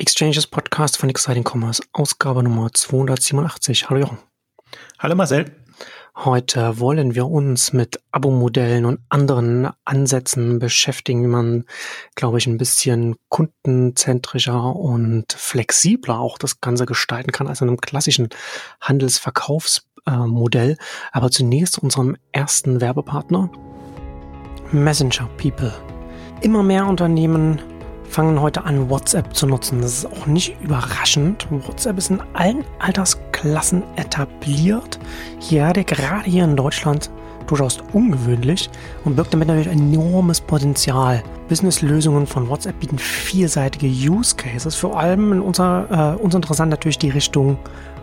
Exchanges Podcast von Exciting Commerce, Ausgabe Nummer 287. Hallo Jochen. Hallo Marcel. Heute wollen wir uns mit Abo-Modellen und anderen Ansätzen beschäftigen, wie man, glaube ich, ein bisschen kundenzentrischer und flexibler auch das Ganze gestalten kann als in einem klassischen Handelsverkaufsmodell. Aber zunächst unserem ersten Werbepartner, Messenger People. Immer mehr Unternehmen fangen heute an, WhatsApp zu nutzen. Das ist auch nicht überraschend. WhatsApp ist in allen Altersklassen etabliert. Hier, gerade hier in Deutschland durchaus ungewöhnlich und birgt damit natürlich enormes Potenzial. Businesslösungen von WhatsApp bieten vielseitige Use Cases, vor allem in unser, äh, uns interessant natürlich die Richtung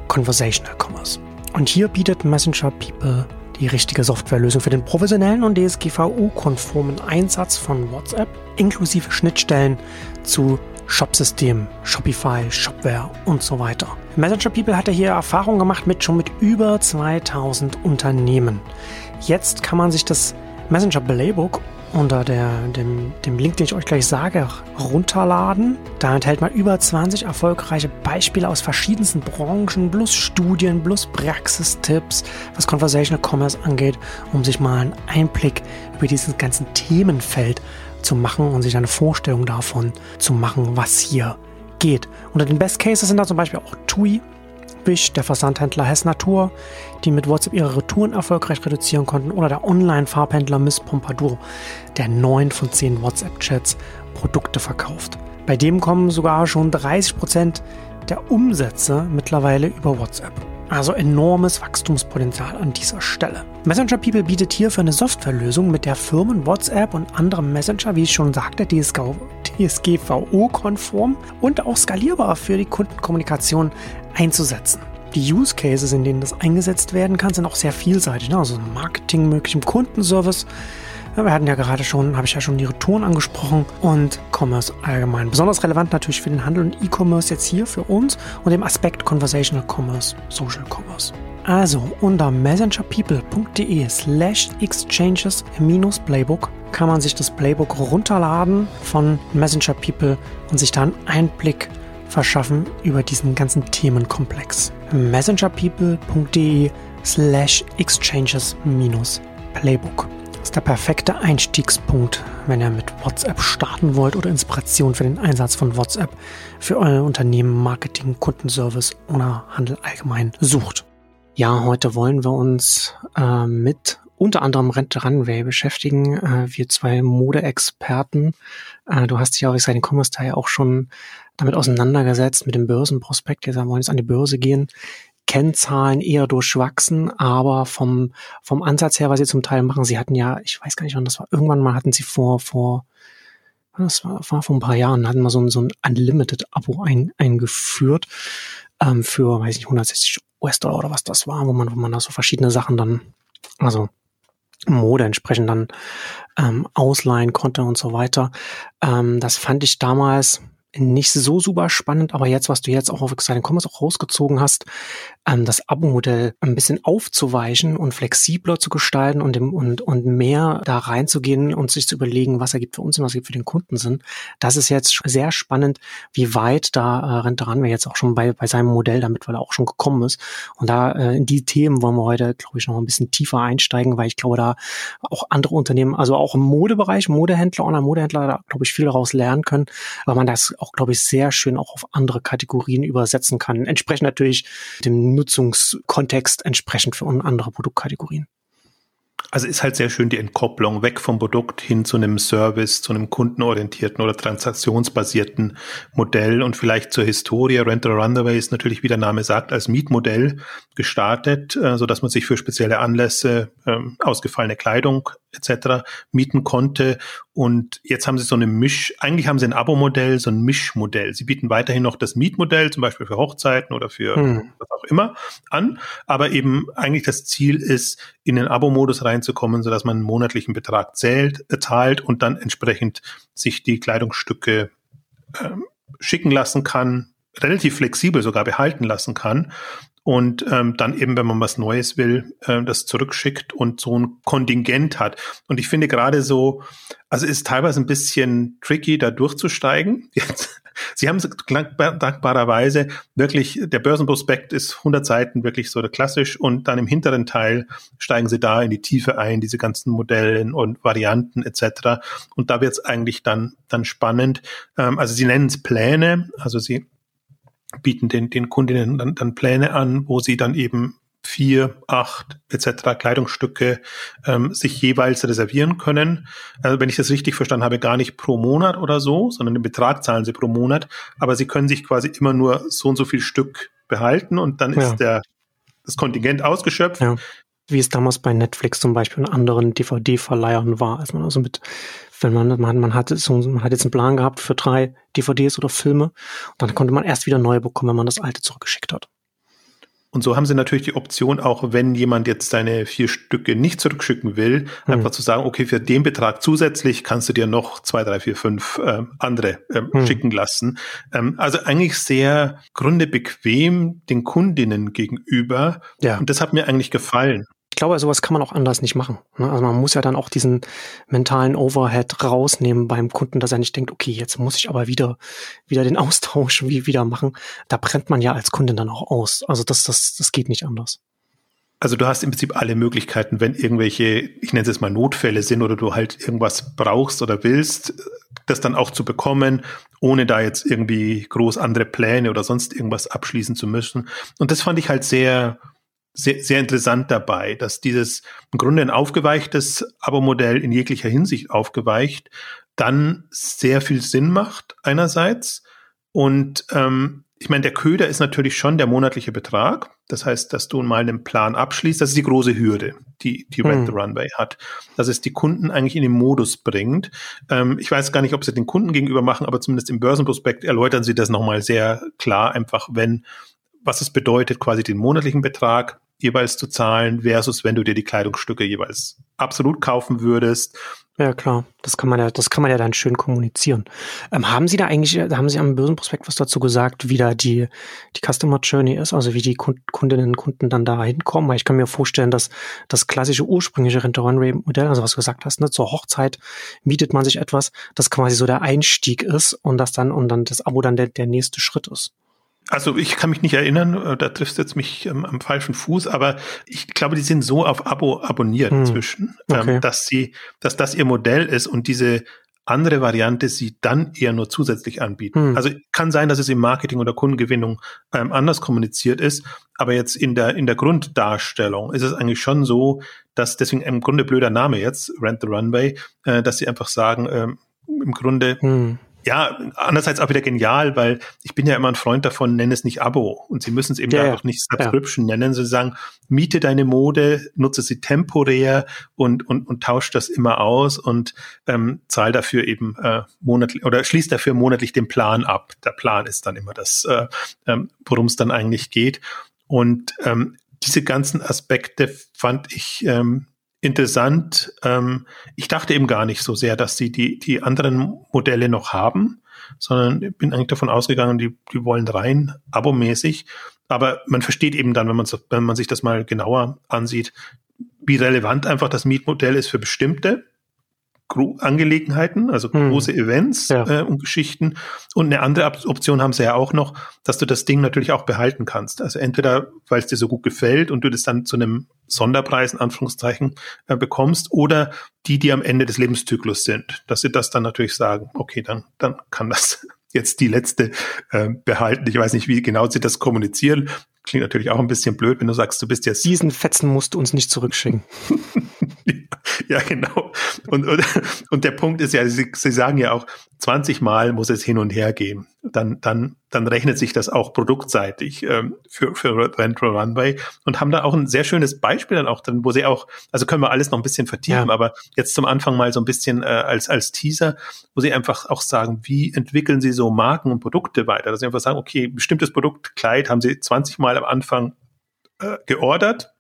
Conversational Commerce. Und hier bietet Messenger People die richtige Softwarelösung für den professionellen und DSGVO-konformen Einsatz von WhatsApp inklusive Schnittstellen zu Shopsystemen, Shopify, Shopware und so weiter. Messenger People hat hier Erfahrung gemacht mit schon mit über 2000 Unternehmen. Jetzt kann man sich das Messenger Playbook unter der, dem, dem Link, den ich euch gleich sage, runterladen. Da enthält man über 20 erfolgreiche Beispiele aus verschiedensten Branchen, plus Studien, plus Praxistipps, was Conversational Commerce angeht, um sich mal einen Einblick über dieses ganze Themenfeld zu machen und sich eine Vorstellung davon zu machen, was hier geht. Unter den Best Cases sind da zum Beispiel auch TUI, Wish, der Versandhändler Hess Natur, die mit WhatsApp ihre Retouren erfolgreich reduzieren konnten, oder der Online-Farbhändler Miss Pompadour, der neun von zehn WhatsApp-Chats Produkte verkauft. Bei dem kommen sogar schon 30 Prozent der Umsätze mittlerweile über WhatsApp. Also enormes Wachstumspotenzial an dieser Stelle. Messenger People bietet hierfür eine Softwarelösung, mit der Firmen WhatsApp und andere Messenger, wie ich schon sagte, DSGVO-konform und auch skalierbar für die Kundenkommunikation einzusetzen. Die Use Cases, in denen das eingesetzt werden kann, sind auch sehr vielseitig. Ne? Also Marketing möglich im Kundenservice, ja, wir hatten ja gerade schon, habe ich ja schon die Retouren angesprochen und Commerce allgemein. Besonders relevant natürlich für den Handel und E-Commerce jetzt hier für uns und dem Aspekt Conversational Commerce, Social Commerce. Also unter messengerpeople.de slash exchanges minus Playbook kann man sich das Playbook runterladen von Messenger People und sich da einen Einblick verschaffen über diesen ganzen Themenkomplex. messengerpeople.de slash exchanges minus Playbook ist der perfekte Einstiegspunkt, wenn ihr mit WhatsApp starten wollt oder Inspiration für den Einsatz von WhatsApp für euer Unternehmen, Marketing, Kundenservice oder Handel allgemein sucht. Ja, heute wollen wir uns äh, mit unter anderem Rent Runway beschäftigen. Äh, wir zwei Modeexperten. Äh, du hast dich auch, ich sage, den Commerce Teil auch schon damit auseinandergesetzt mit dem Börsenprospekt. Wir wollen jetzt an die Börse gehen. Kennzahlen eher durchwachsen, aber vom, vom Ansatz her, was sie zum Teil machen, sie hatten ja, ich weiß gar nicht wann das war, irgendwann mal hatten sie vor, vor, das war, war vor ein paar Jahren, hatten wir so ein, so ein Unlimited-Abo ein, eingeführt, ähm, für, weiß nicht, 160 US-Dollar oder was das war, wo man, wo man da so verschiedene Sachen dann, also Mode entsprechend dann ähm, ausleihen konnte und so weiter. Ähm, das fand ich damals, nicht so super spannend, aber jetzt, was du jetzt auch auf Exciting Commerce auch rausgezogen hast, ähm, das Abo-Modell ein bisschen aufzuweichen und flexibler zu gestalten und, dem, und, und mehr da reinzugehen und sich zu überlegen, was ergibt für uns und was ergibt für den Kunden Sinn. Das ist jetzt sehr spannend, wie weit da äh, Renteran wir jetzt auch schon bei, bei seinem Modell damit, weil er auch schon gekommen ist. Und da äh, in die Themen wollen wir heute, glaube ich, noch ein bisschen tiefer einsteigen, weil ich glaube, da auch andere Unternehmen, also auch im Modebereich, Modehändler, Online-Modehändler, da glaube ich viel daraus lernen können, weil man das auch, glaube ich, sehr schön auch auf andere Kategorien übersetzen kann. Entsprechend natürlich dem Nutzungskontext entsprechend für andere Produktkategorien. Also ist halt sehr schön die Entkopplung weg vom Produkt hin zu einem Service, zu einem kundenorientierten oder transaktionsbasierten Modell und vielleicht zur Historie. Rent or Runaway ist natürlich, wie der Name sagt, als Mietmodell gestartet, äh, so dass man sich für spezielle Anlässe, äh, ausgefallene Kleidung etc. mieten konnte. Und jetzt haben sie so eine Misch, eigentlich haben sie ein Abo-Modell, so ein Mischmodell. Sie bieten weiterhin noch das Mietmodell, zum Beispiel für Hochzeiten oder für hm. was auch immer an. Aber eben eigentlich das Ziel ist, in den Abo-Modus reinzukommen, sodass man einen monatlichen Betrag zählt, äh, zahlt und dann entsprechend sich die Kleidungsstücke äh, schicken lassen kann, relativ flexibel sogar behalten lassen kann und ähm, dann eben, wenn man was Neues will, äh, das zurückschickt und so ein Kontingent hat. Und ich finde gerade so, also ist teilweise ein bisschen tricky, da durchzusteigen. Jetzt, Sie haben dankbarerweise wirklich, der Börsenprospekt ist 100 Seiten wirklich so klassisch und dann im hinteren Teil steigen Sie da in die Tiefe ein, diese ganzen Modellen und Varianten etc. Und da wird es eigentlich dann, dann spannend. Ähm, also Sie nennen es Pläne, also Sie bieten den, den Kundinnen dann, dann Pläne an, wo sie dann eben vier, acht etc. Kleidungsstücke ähm, sich jeweils reservieren können. Also wenn ich das richtig verstanden habe, gar nicht pro Monat oder so, sondern den Betrag zahlen sie pro Monat, aber sie können sich quasi immer nur so und so viel Stück behalten und dann ja. ist der das Kontingent ausgeschöpft. Ja wie es damals bei Netflix zum Beispiel und anderen DVD-Verleihern war. als man also mit, wenn man, man, man hat so, man hat jetzt einen Plan gehabt für drei DVDs oder Filme, und dann konnte man erst wieder neue bekommen, wenn man das alte zurückgeschickt hat. Und so haben sie natürlich die Option, auch wenn jemand jetzt seine vier Stücke nicht zurückschicken will, hm. einfach zu sagen, okay, für den Betrag zusätzlich kannst du dir noch zwei, drei, vier, fünf äh, andere äh, hm. schicken lassen. Ähm, also eigentlich sehr grunde bequem den Kundinnen gegenüber. Ja. Und das hat mir eigentlich gefallen ich glaube, sowas kann man auch anders nicht machen. Ne? Also man muss ja dann auch diesen mentalen Overhead rausnehmen beim Kunden, dass er nicht denkt, okay, jetzt muss ich aber wieder, wieder den Austausch wie wieder machen. Da brennt man ja als Kunde dann auch aus. Also das, das, das geht nicht anders. Also du hast im Prinzip alle Möglichkeiten, wenn irgendwelche, ich nenne es jetzt mal Notfälle sind oder du halt irgendwas brauchst oder willst, das dann auch zu bekommen, ohne da jetzt irgendwie groß andere Pläne oder sonst irgendwas abschließen zu müssen. Und das fand ich halt sehr, sehr, sehr interessant dabei, dass dieses im Grunde ein aufgeweichtes Abo-Modell in jeglicher Hinsicht aufgeweicht, dann sehr viel Sinn macht einerseits. Und ähm, ich meine, der Köder ist natürlich schon der monatliche Betrag. Das heißt, dass du mal einen Plan abschließt. Das ist die große Hürde, die, die Rent the hm. Runway hat. Dass es die Kunden eigentlich in den Modus bringt. Ähm, ich weiß gar nicht, ob sie den Kunden gegenüber machen, aber zumindest im Börsenprospekt erläutern sie das nochmal sehr klar, einfach wenn, was es bedeutet, quasi den monatlichen Betrag jeweils zu zahlen, versus wenn du dir die Kleidungsstücke jeweils absolut kaufen würdest. Ja, klar. Das kann man ja, das kann man ja dann schön kommunizieren. Ähm, haben Sie da eigentlich, haben Sie am Börsenprospekt was dazu gesagt, wie da die, die Customer Journey ist, also wie die Kundinnen und Kunden dann da hinkommen? Weil ich kann mir vorstellen, dass das klassische ursprüngliche Rent-to-Run-Modell, also was du gesagt hast, ne, zur Hochzeit mietet man sich etwas, das quasi so der Einstieg ist und das dann, und dann das Abo dann der, der nächste Schritt ist. Also ich kann mich nicht erinnern, äh, da triffst du jetzt mich ähm, am falschen Fuß, aber ich glaube, die sind so auf Abo abonniert hm. inzwischen, ähm, okay. dass sie, dass das ihr Modell ist und diese andere Variante sie dann eher nur zusätzlich anbieten. Hm. Also kann sein, dass es im Marketing oder Kundengewinnung ähm, anders kommuniziert ist, aber jetzt in der in der Grunddarstellung ist es eigentlich schon so, dass deswegen im Grunde blöder Name jetzt Rent the Runway, äh, dass sie einfach sagen, ähm, im Grunde hm ja, andererseits auch wieder genial, weil ich bin ja immer ein Freund davon, nenne es nicht Abo. Und sie müssen es eben ja, auch nicht Subscription ja. nennen. Sie sagen, miete deine Mode, nutze sie temporär und, und, und tauscht das immer aus und ähm, zahl dafür eben äh, monatlich oder schließt dafür monatlich den Plan ab. Der Plan ist dann immer das, äh, ähm, worum es dann eigentlich geht. Und ähm, diese ganzen Aspekte fand ich ähm, interessant. Ähm, ich dachte eben gar nicht so sehr, dass sie die, die anderen Modelle noch haben, sondern bin eigentlich davon ausgegangen, die, die wollen rein abomäßig. Aber man versteht eben dann, wenn man, wenn man sich das mal genauer ansieht, wie relevant einfach das Mietmodell ist für bestimmte Angelegenheiten, also hm. große Events ja. äh, und Geschichten. Und eine andere Option haben sie ja auch noch, dass du das Ding natürlich auch behalten kannst. Also entweder, weil es dir so gut gefällt und du das dann zu einem Sonderpreis in Anführungszeichen äh, bekommst, oder die, die am Ende des Lebenszyklus sind, dass sie das dann natürlich sagen, okay, dann, dann kann das jetzt die letzte äh, behalten. Ich weiß nicht, wie genau sie das kommunizieren. Klingt natürlich auch ein bisschen blöd, wenn du sagst, du bist jetzt. Diesen Fetzen musst du uns nicht zurückschicken. ja, genau. Und, und, und der Punkt ist ja, Sie, Sie sagen ja auch, 20 Mal muss es hin und her gehen. Dann, dann, dann rechnet sich das auch produktseitig ähm, für, für Rental Runway und haben da auch ein sehr schönes Beispiel dann auch drin, wo sie auch, also können wir alles noch ein bisschen vertiefen, ja. aber jetzt zum Anfang mal so ein bisschen äh, als, als Teaser, wo sie einfach auch sagen, wie entwickeln sie so Marken und Produkte weiter, dass sie einfach sagen, okay, bestimmtes Produkt, Kleid, haben sie 20 Mal am Anfang äh, geordert,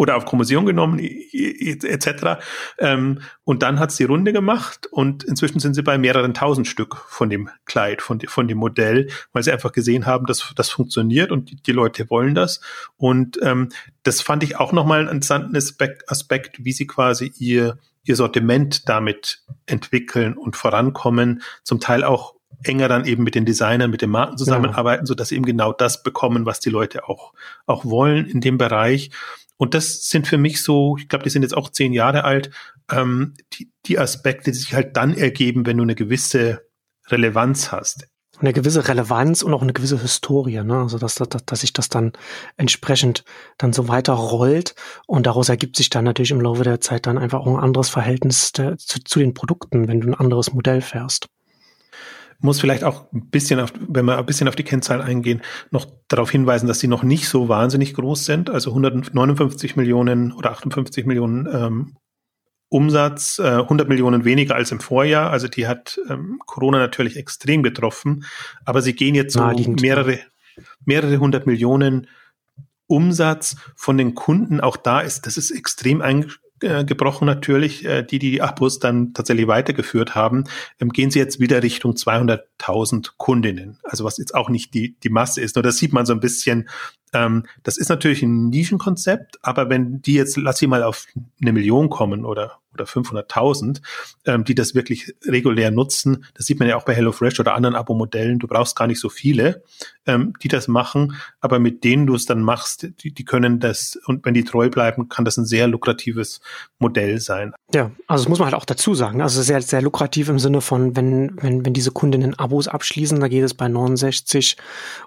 oder auf Kommission genommen, etc. Ähm, und dann hat es die Runde gemacht und inzwischen sind sie bei mehreren tausend Stück von dem Kleid, von, von dem Modell, weil sie einfach gesehen haben, dass das funktioniert und die, die Leute wollen das. Und ähm, das fand ich auch nochmal einen interessanten Aspekt, Aspekt, wie sie quasi ihr, ihr Sortiment damit entwickeln und vorankommen, zum Teil auch enger dann eben mit den Designern, mit den Marken zusammenarbeiten, ja. so dass sie eben genau das bekommen, was die Leute auch, auch wollen in dem Bereich. Und das sind für mich so, ich glaube, die sind jetzt auch zehn Jahre alt, ähm, die, die Aspekte, die sich halt dann ergeben, wenn du eine gewisse Relevanz hast. Eine gewisse Relevanz und auch eine gewisse Historie, ne? Also dass, dass, dass sich das dann entsprechend dann so weiter rollt und daraus ergibt sich dann natürlich im Laufe der Zeit dann einfach auch ein anderes Verhältnis der, zu, zu den Produkten, wenn du ein anderes Modell fährst muss vielleicht auch ein bisschen auf, wenn wir ein bisschen auf die Kennzahlen eingehen, noch darauf hinweisen, dass sie noch nicht so wahnsinnig groß sind. Also 159 Millionen oder 58 Millionen ähm, Umsatz, äh, 100 Millionen weniger als im Vorjahr. Also die hat ähm, Corona natürlich extrem getroffen. Aber sie gehen jetzt so mehrere, mehrere hundert Millionen Umsatz von den Kunden. Auch da ist, das ist extrem eingeschränkt äh, gebrochen natürlich, äh, die die Abos dann tatsächlich weitergeführt haben, ähm, gehen sie jetzt wieder Richtung 200.000 Kundinnen. Also was jetzt auch nicht die, die Masse ist. Nur das sieht man so ein bisschen. Ähm, das ist natürlich ein Nischenkonzept, aber wenn die jetzt, lass sie mal auf eine Million kommen oder oder 500.000, ähm, die das wirklich regulär nutzen. Das sieht man ja auch bei HelloFresh oder anderen Abo-Modellen. Du brauchst gar nicht so viele, ähm, die das machen, aber mit denen du es dann machst, die, die können das und wenn die treu bleiben, kann das ein sehr lukratives Modell sein. Ja, also das muss man halt auch dazu sagen. Also sehr, sehr lukrativ im Sinne von, wenn, wenn, wenn diese Kundinnen Abos abschließen, da geht es bei 69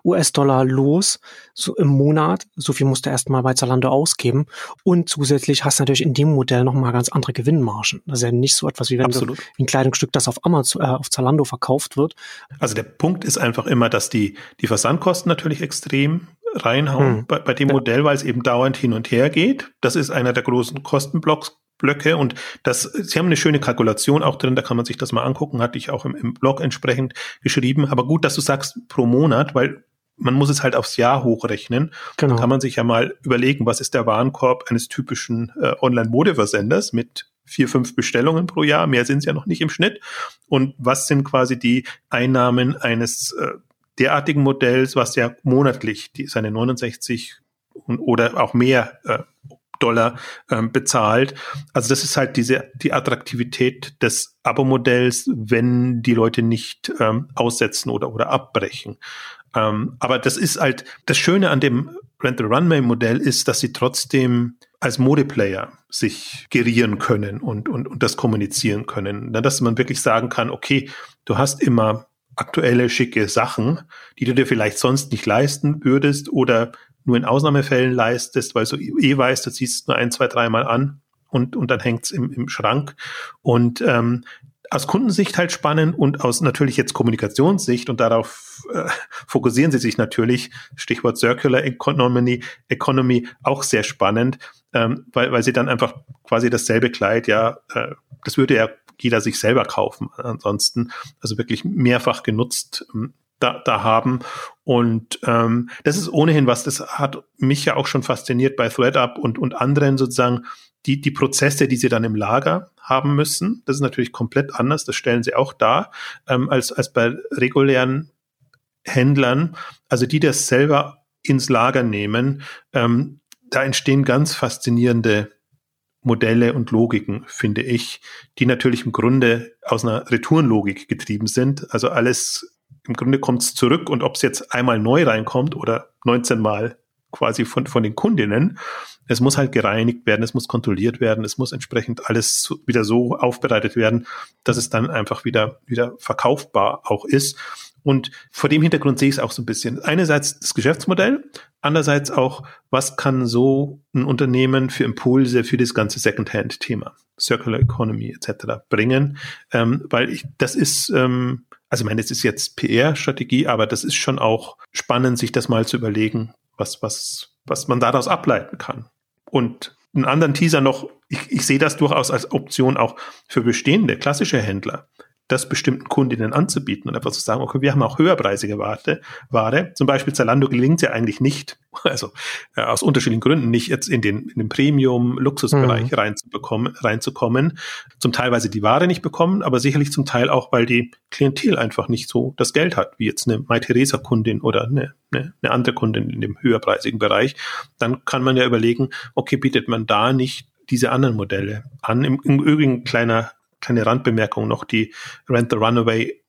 US-Dollar los, so im Monat. So viel musst du erstmal bei Zalando ausgeben. Und zusätzlich hast du natürlich in dem Modell nochmal ganz andere Gewinnmargen. Das ist ja nicht so etwas wie wenn Absolut. du ein Kleidungsstück, das auf Amazon, äh, auf Zalando verkauft wird. Also der Punkt ist einfach immer, dass die, die Versandkosten natürlich extrem reinhauen hm. bei, bei dem ja. Modell, weil es eben dauernd hin und her geht. Das ist einer der großen Kostenblocks Blöcke und das, sie haben eine schöne Kalkulation auch drin, da kann man sich das mal angucken, hatte ich auch im, im Blog entsprechend geschrieben. Aber gut, dass du sagst pro Monat, weil man muss es halt aufs Jahr hochrechnen. Genau. Dann kann man sich ja mal überlegen, was ist der Warenkorb eines typischen äh, Online-Modeversenders mit vier, fünf Bestellungen pro Jahr. Mehr sind es ja noch nicht im Schnitt. Und was sind quasi die Einnahmen eines äh, derartigen Modells, was ja monatlich die, seine 69 und, oder auch mehr äh, Dollar ähm, bezahlt. Also das ist halt diese die Attraktivität des Abo-Modells, wenn die Leute nicht ähm, aussetzen oder oder abbrechen. Ähm, aber das ist halt das Schöne an dem Rental Runway Modell ist, dass sie trotzdem als Modeplayer sich gerieren können und, und, und das kommunizieren können. Dass man wirklich sagen kann, okay, du hast immer aktuelle, schicke Sachen, die du dir vielleicht sonst nicht leisten würdest oder nur in Ausnahmefällen leistest, weil du eh weißt, du ziehst es nur ein, zwei, dreimal an und, und dann hängt's im, im Schrank. Und ähm, aus Kundensicht halt spannend und aus natürlich jetzt Kommunikationssicht und darauf äh, fokussieren sie sich natürlich, Stichwort Circular Economy, Economy auch sehr spannend, ähm, weil, weil sie dann einfach quasi dasselbe Kleid, ja, äh, das würde ja jeder sich selber kaufen ansonsten, also wirklich mehrfach genutzt ähm, da, da haben. Und ähm, das ist ohnehin was, das hat mich ja auch schon fasziniert bei ThreadUp und, und anderen sozusagen, die, die Prozesse, die sie dann im Lager haben müssen. Das ist natürlich komplett anders, das stellen sie auch dar, ähm, als, als bei regulären Händlern, also die das selber ins Lager nehmen. Ähm, da entstehen ganz faszinierende Modelle und Logiken, finde ich, die natürlich im Grunde aus einer Retourenlogik getrieben sind. Also alles, im Grunde kommt es zurück und ob es jetzt einmal neu reinkommt oder 19 Mal quasi von, von den Kundinnen, es muss halt gereinigt werden, es muss kontrolliert werden, es muss entsprechend alles wieder so aufbereitet werden, dass es dann einfach wieder, wieder verkaufbar auch ist. Und vor dem Hintergrund sehe ich es auch so ein bisschen. Einerseits das Geschäftsmodell, andererseits auch, was kann so ein Unternehmen für Impulse für das ganze Secondhand-Thema, Circular Economy etc. bringen, ähm, weil ich, das ist, ähm, also ich meine, es ist jetzt PR-Strategie, aber das ist schon auch spannend, sich das mal zu überlegen, was, was, was man daraus ableiten kann. Und einen anderen Teaser noch, ich, ich sehe das durchaus als Option auch für bestehende klassische Händler, das bestimmten Kundinnen anzubieten und einfach zu sagen, okay, wir haben auch höherpreisige Ware. Ware. Zum Beispiel Zalando gelingt es ja eigentlich nicht, also äh, aus unterschiedlichen Gründen nicht jetzt in den, in den Premium-Luxusbereich mhm. reinzubekommen, reinzukommen. Zum Teil, weil sie die Ware nicht bekommen, aber sicherlich zum Teil auch, weil die Klientel einfach nicht so das Geld hat, wie jetzt eine MyTheresa-Kundin oder eine, eine, eine andere Kundin in dem höherpreisigen Bereich. Dann kann man ja überlegen, okay, bietet man da nicht diese anderen Modelle an. Im, im Übrigen kleiner kleine Randbemerkung noch, die Rent the Runaway,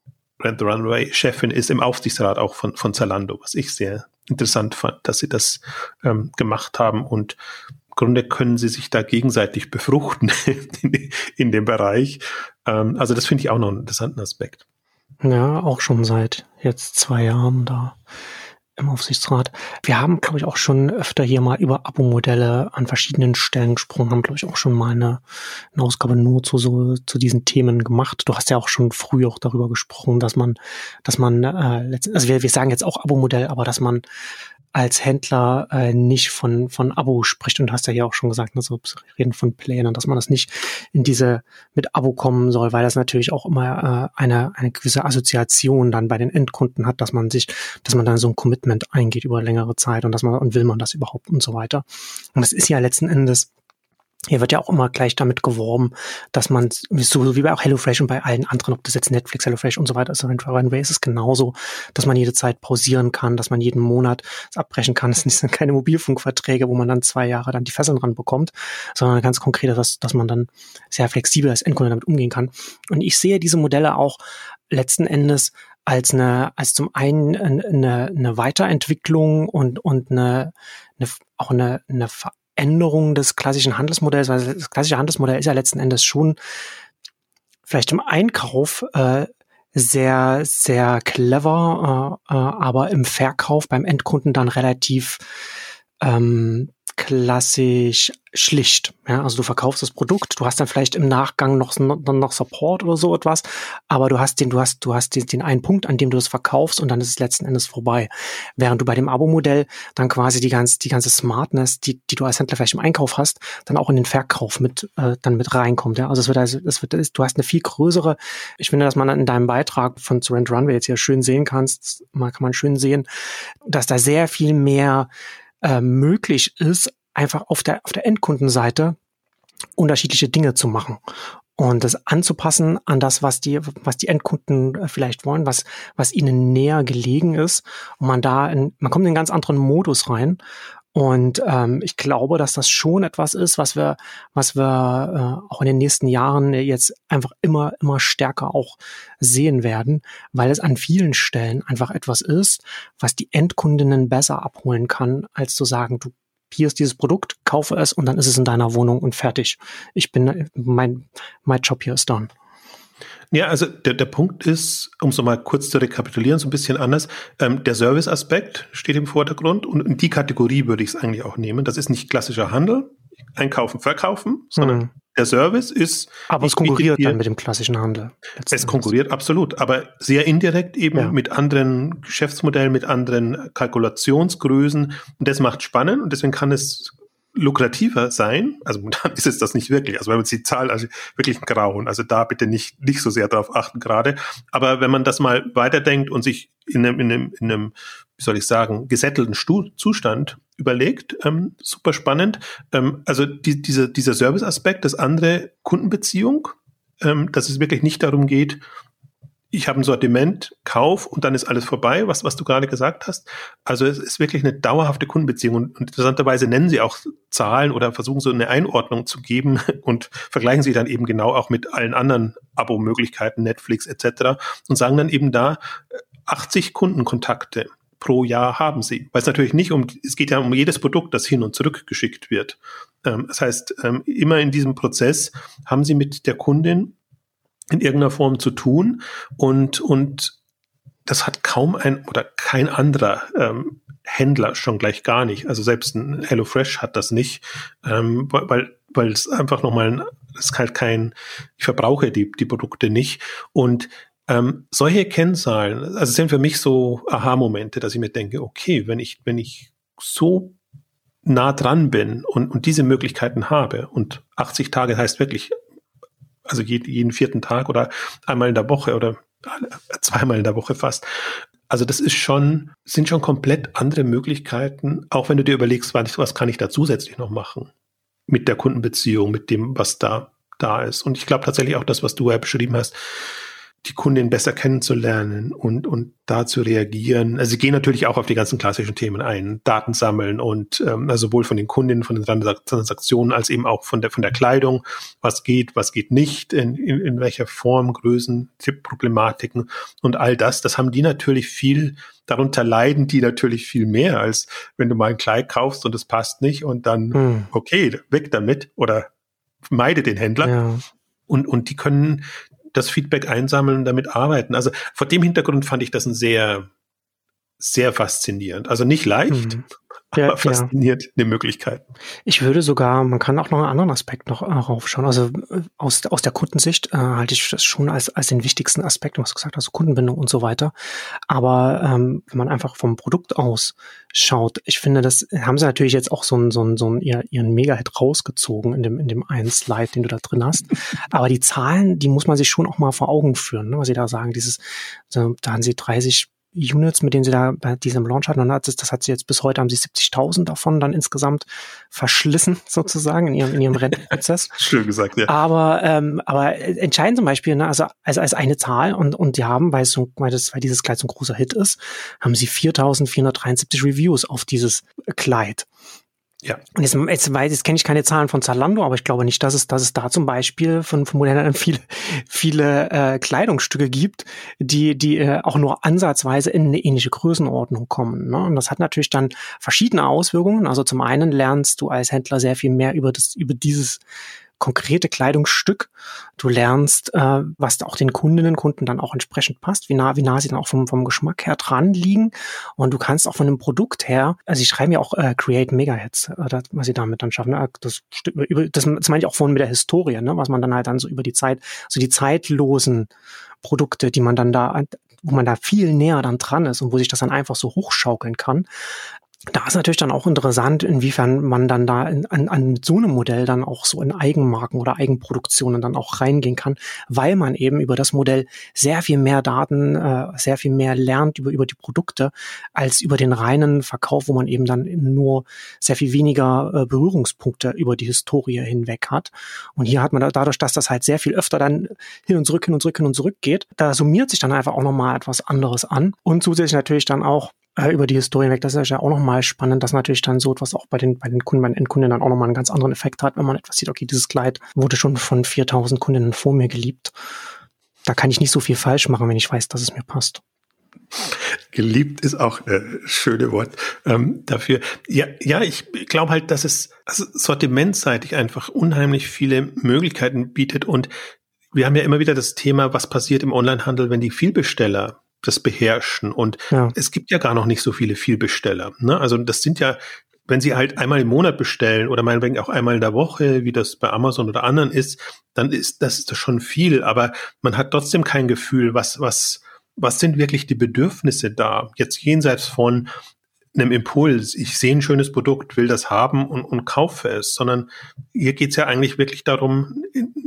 Rent the Runaway Chefin ist im Aufsichtsrat auch von, von Zalando, was ich sehr interessant fand, dass sie das ähm, gemacht haben und im Grunde können sie sich da gegenseitig befruchten in, in dem Bereich. Ähm, also das finde ich auch noch einen interessanten Aspekt. Ja, auch schon seit jetzt zwei Jahren da im Aufsichtsrat. Wir haben, glaube ich, auch schon öfter hier mal über Abo-Modelle an verschiedenen Stellen gesprochen, haben, glaube ich, auch schon mal eine, eine Ausgabe nur zu, so, zu diesen Themen gemacht. Du hast ja auch schon früh auch darüber gesprochen, dass man, dass man, äh, also wir, wir sagen jetzt auch Abo-Modell, aber dass man als Händler äh, nicht von, von Abo spricht. Und du hast ja hier auch schon gesagt, also reden von Plänen, dass man das nicht in diese mit Abo kommen soll, weil das natürlich auch immer äh, eine, eine gewisse Assoziation dann bei den Endkunden hat, dass man sich, dass man dann so ein Commitment eingeht über längere Zeit und dass man, und will man das überhaupt und so weiter. Und das ist ja letzten Endes hier wird ja auch immer gleich damit geworben, dass man, so wie bei auch HelloFresh und bei allen anderen, ob das jetzt Netflix, HelloFresh und so weiter ist, Runway ist es genauso, dass man jede Zeit pausieren kann, dass man jeden Monat es abbrechen kann. Es sind keine Mobilfunkverträge, wo man dann zwei Jahre dann die Fesseln dran bekommt, sondern ganz konkret, dass, dass man dann sehr flexibel als Endkunde damit umgehen kann. Und ich sehe diese Modelle auch letzten Endes als eine, als zum einen eine, eine Weiterentwicklung und, und eine, eine auch eine, eine Änderung des klassischen Handelsmodells, weil das klassische Handelsmodell ist ja letzten Endes schon vielleicht im Einkauf äh, sehr, sehr clever, äh, äh, aber im Verkauf beim Endkunden dann relativ ähm, klassisch schlicht. Ja, also du verkaufst das Produkt, du hast dann vielleicht im Nachgang noch, noch Support oder so etwas, aber du hast den, du hast, du hast den, den einen Punkt, an dem du es verkaufst und dann ist es letzten Endes vorbei. Während du bei dem Abo-Modell dann quasi die ganze, die ganze Smartness, die, die du als Händler vielleicht im Einkauf hast, dann auch in den Verkauf mit, äh, dann mit reinkommt. Ja, also es wird, also, es wird, du hast eine viel größere, ich finde, dass man in deinem Beitrag von Surrend Runway jetzt hier schön sehen kannst, mal kann man schön sehen, dass da sehr viel mehr äh, möglich ist, einfach auf der, auf der Endkundenseite unterschiedliche Dinge zu machen und das anzupassen an das, was die, was die Endkunden äh, vielleicht wollen, was, was ihnen näher gelegen ist. Und man da, in, man kommt in einen ganz anderen Modus rein. Und ähm, ich glaube, dass das schon etwas ist, was wir, was wir äh, auch in den nächsten Jahren jetzt einfach immer, immer stärker auch sehen werden, weil es an vielen Stellen einfach etwas ist, was die Endkundinnen besser abholen kann, als zu sagen, du hier ist dieses Produkt, kaufe es und dann ist es in deiner Wohnung und fertig. Ich bin, mein, mein Job hier ist done. Ja, also der, der Punkt ist, um es nochmal kurz zu rekapitulieren, so ein bisschen anders. Ähm, der Service-Aspekt steht im Vordergrund und in die Kategorie würde ich es eigentlich auch nehmen. Das ist nicht klassischer Handel, einkaufen, verkaufen, sondern mhm der Service ist. Aber es konkurriert dann mit dem klassischen Handel. Es konkurriert absolut, aber sehr indirekt eben ja. mit anderen Geschäftsmodellen, mit anderen Kalkulationsgrößen. Und das macht spannend und deswegen kann es lukrativer sein. Also momentan ist es das nicht wirklich. Also wenn man die Zahl, also wirklich Grauen. Also da bitte nicht, nicht so sehr darauf achten gerade. Aber wenn man das mal weiterdenkt und sich in einem, in einem, in einem wie soll ich sagen, gesättelten Stu Zustand überlegt, ähm, super spannend. Ähm, also die, diese, dieser Service-Aspekt, das andere Kundenbeziehung, ähm, dass es wirklich nicht darum geht, ich habe ein Sortiment, kauf und dann ist alles vorbei, was, was du gerade gesagt hast. Also es ist wirklich eine dauerhafte Kundenbeziehung und, interessanterweise nennen sie auch Zahlen oder versuchen so eine Einordnung zu geben und vergleichen sie dann eben genau auch mit allen anderen Abo-Möglichkeiten, Netflix etc. und sagen dann eben da 80 Kundenkontakte pro Jahr haben sie. Weil es natürlich nicht um, es geht ja um jedes Produkt, das hin und zurück geschickt wird. Ähm, das heißt, ähm, immer in diesem Prozess haben sie mit der Kundin in irgendeiner Form zu tun und, und das hat kaum ein oder kein anderer ähm, Händler schon gleich gar nicht. Also selbst ein HelloFresh hat das nicht, ähm, weil, weil es einfach nochmal, es ist halt kein, ich verbrauche die, die Produkte nicht. Und ähm, solche Kennzahlen, also sind für mich so Aha-Momente, dass ich mir denke, okay, wenn ich, wenn ich so nah dran bin und, und diese Möglichkeiten habe und 80 Tage heißt wirklich also jeden, vierten Tag oder einmal in der Woche oder zweimal in der Woche fast. Also das ist schon, sind schon komplett andere Möglichkeiten, auch wenn du dir überlegst, was, was kann ich da zusätzlich noch machen mit der Kundenbeziehung, mit dem, was da da ist. Und ich glaube tatsächlich auch das, was du ja beschrieben hast, die Kundin besser kennenzulernen und, und da zu reagieren. Also sie gehen natürlich auch auf die ganzen klassischen Themen ein, Daten sammeln und ähm, also sowohl von den Kundinnen, von den Transaktionen als eben auch von der von der Kleidung, was geht, was geht nicht, in, in, in welcher Form, Größen, Tippproblematiken und all das. Das haben die natürlich viel, darunter leiden die natürlich viel mehr, als wenn du mal ein Kleid kaufst und es passt nicht und dann, hm. okay, weg damit oder meide den Händler. Ja. Und, und die können, das Feedback einsammeln damit arbeiten. Also vor dem Hintergrund fand ich das ein sehr, sehr faszinierend. Also nicht leicht, mhm ja, aber fasziniert ja. die Möglichkeiten. Ich würde sogar, man kann auch noch einen anderen Aspekt noch äh, raufschauen. Also äh, aus, aus der Kundensicht äh, halte ich das schon als, als den wichtigsten Aspekt, was du gesagt hast, Kundenbindung und so weiter. Aber ähm, wenn man einfach vom Produkt aus schaut, ich finde, das haben sie natürlich jetzt auch so einen, so einen, so einen ihren Mega-Hit rausgezogen in dem, in dem einen Slide, den du da drin hast. Aber die Zahlen, die muss man sich schon auch mal vor Augen führen, ne, was sie da sagen. Dieses, da haben sie 30 Units, mit denen sie da bei diesem Launch hatten. Und das, das hat sie jetzt bis heute, haben sie 70.000 davon dann insgesamt verschlissen, sozusagen, in ihrem, in ihrem Rentenprozess. Schön gesagt, ja. Aber, ähm, aber entscheidend zum Beispiel, ne, also, also als eine Zahl und, und die haben, weil, so, weil, das, weil dieses Kleid so ein großer Hit ist, haben sie 4.473 Reviews auf dieses Kleid. Ja. Und jetzt, jetzt, weiß, jetzt kenne ich keine Zahlen von Zalando, aber ich glaube nicht, dass es, dass es da zum Beispiel von, von Modena viele, viele äh, Kleidungsstücke gibt, die, die äh, auch nur ansatzweise in eine ähnliche Größenordnung kommen. Ne? Und das hat natürlich dann verschiedene Auswirkungen. Also zum einen lernst du als Händler sehr viel mehr über das, über dieses konkrete Kleidungsstück. Du lernst, äh, was auch den Kundinnen und Kunden dann auch entsprechend passt, wie nah, wie nah sie dann auch vom, vom Geschmack her dran liegen. Und du kannst auch von dem Produkt her, also ich schreibe ja auch äh, Create Megahits, äh, das, was sie damit dann schaffen. Ne? Das, über, das, das meine ich auch vorhin mit der Historie, ne? was man dann halt dann so über die Zeit, so die zeitlosen Produkte, die man dann da wo man da viel näher dann dran ist und wo sich das dann einfach so hochschaukeln kann da ist natürlich dann auch interessant, inwiefern man dann da in, an, an so einem Modell dann auch so in Eigenmarken oder Eigenproduktionen dann auch reingehen kann, weil man eben über das Modell sehr viel mehr Daten, äh, sehr viel mehr lernt über, über die Produkte, als über den reinen Verkauf, wo man eben dann nur sehr viel weniger äh, Berührungspunkte über die Historie hinweg hat. Und hier hat man da, dadurch, dass das halt sehr viel öfter dann hin und zurück, hin und zurück, hin und zurück geht, da summiert sich dann einfach auch nochmal etwas anderes an. Und zusätzlich natürlich dann auch äh, über die Historie weg. Das ist ja auch nochmal spannend, dass natürlich dann so etwas auch bei den, bei den Kunden, bei den Endkunden dann auch nochmal einen ganz anderen Effekt hat, wenn man etwas sieht, okay, dieses Kleid wurde schon von 4000 Kundinnen vor mir geliebt. Da kann ich nicht so viel falsch machen, wenn ich weiß, dass es mir passt. Geliebt ist auch ein schöne Wort ähm, dafür. Ja, ja, ich glaube halt, dass es also sortimentseitig einfach unheimlich viele Möglichkeiten bietet und wir haben ja immer wieder das Thema, was passiert im Onlinehandel, wenn die Vielbesteller das beherrschen. Und ja. es gibt ja gar noch nicht so viele Vielbesteller. Ne? Also das sind ja, wenn Sie halt einmal im Monat bestellen oder meinetwegen auch einmal in der Woche, wie das bei Amazon oder anderen ist, dann ist das ist schon viel. Aber man hat trotzdem kein Gefühl, was, was, was sind wirklich die Bedürfnisse da? Jetzt jenseits von einem Impuls, ich sehe ein schönes Produkt, will das haben und, und kaufe es, sondern hier geht es ja eigentlich wirklich darum,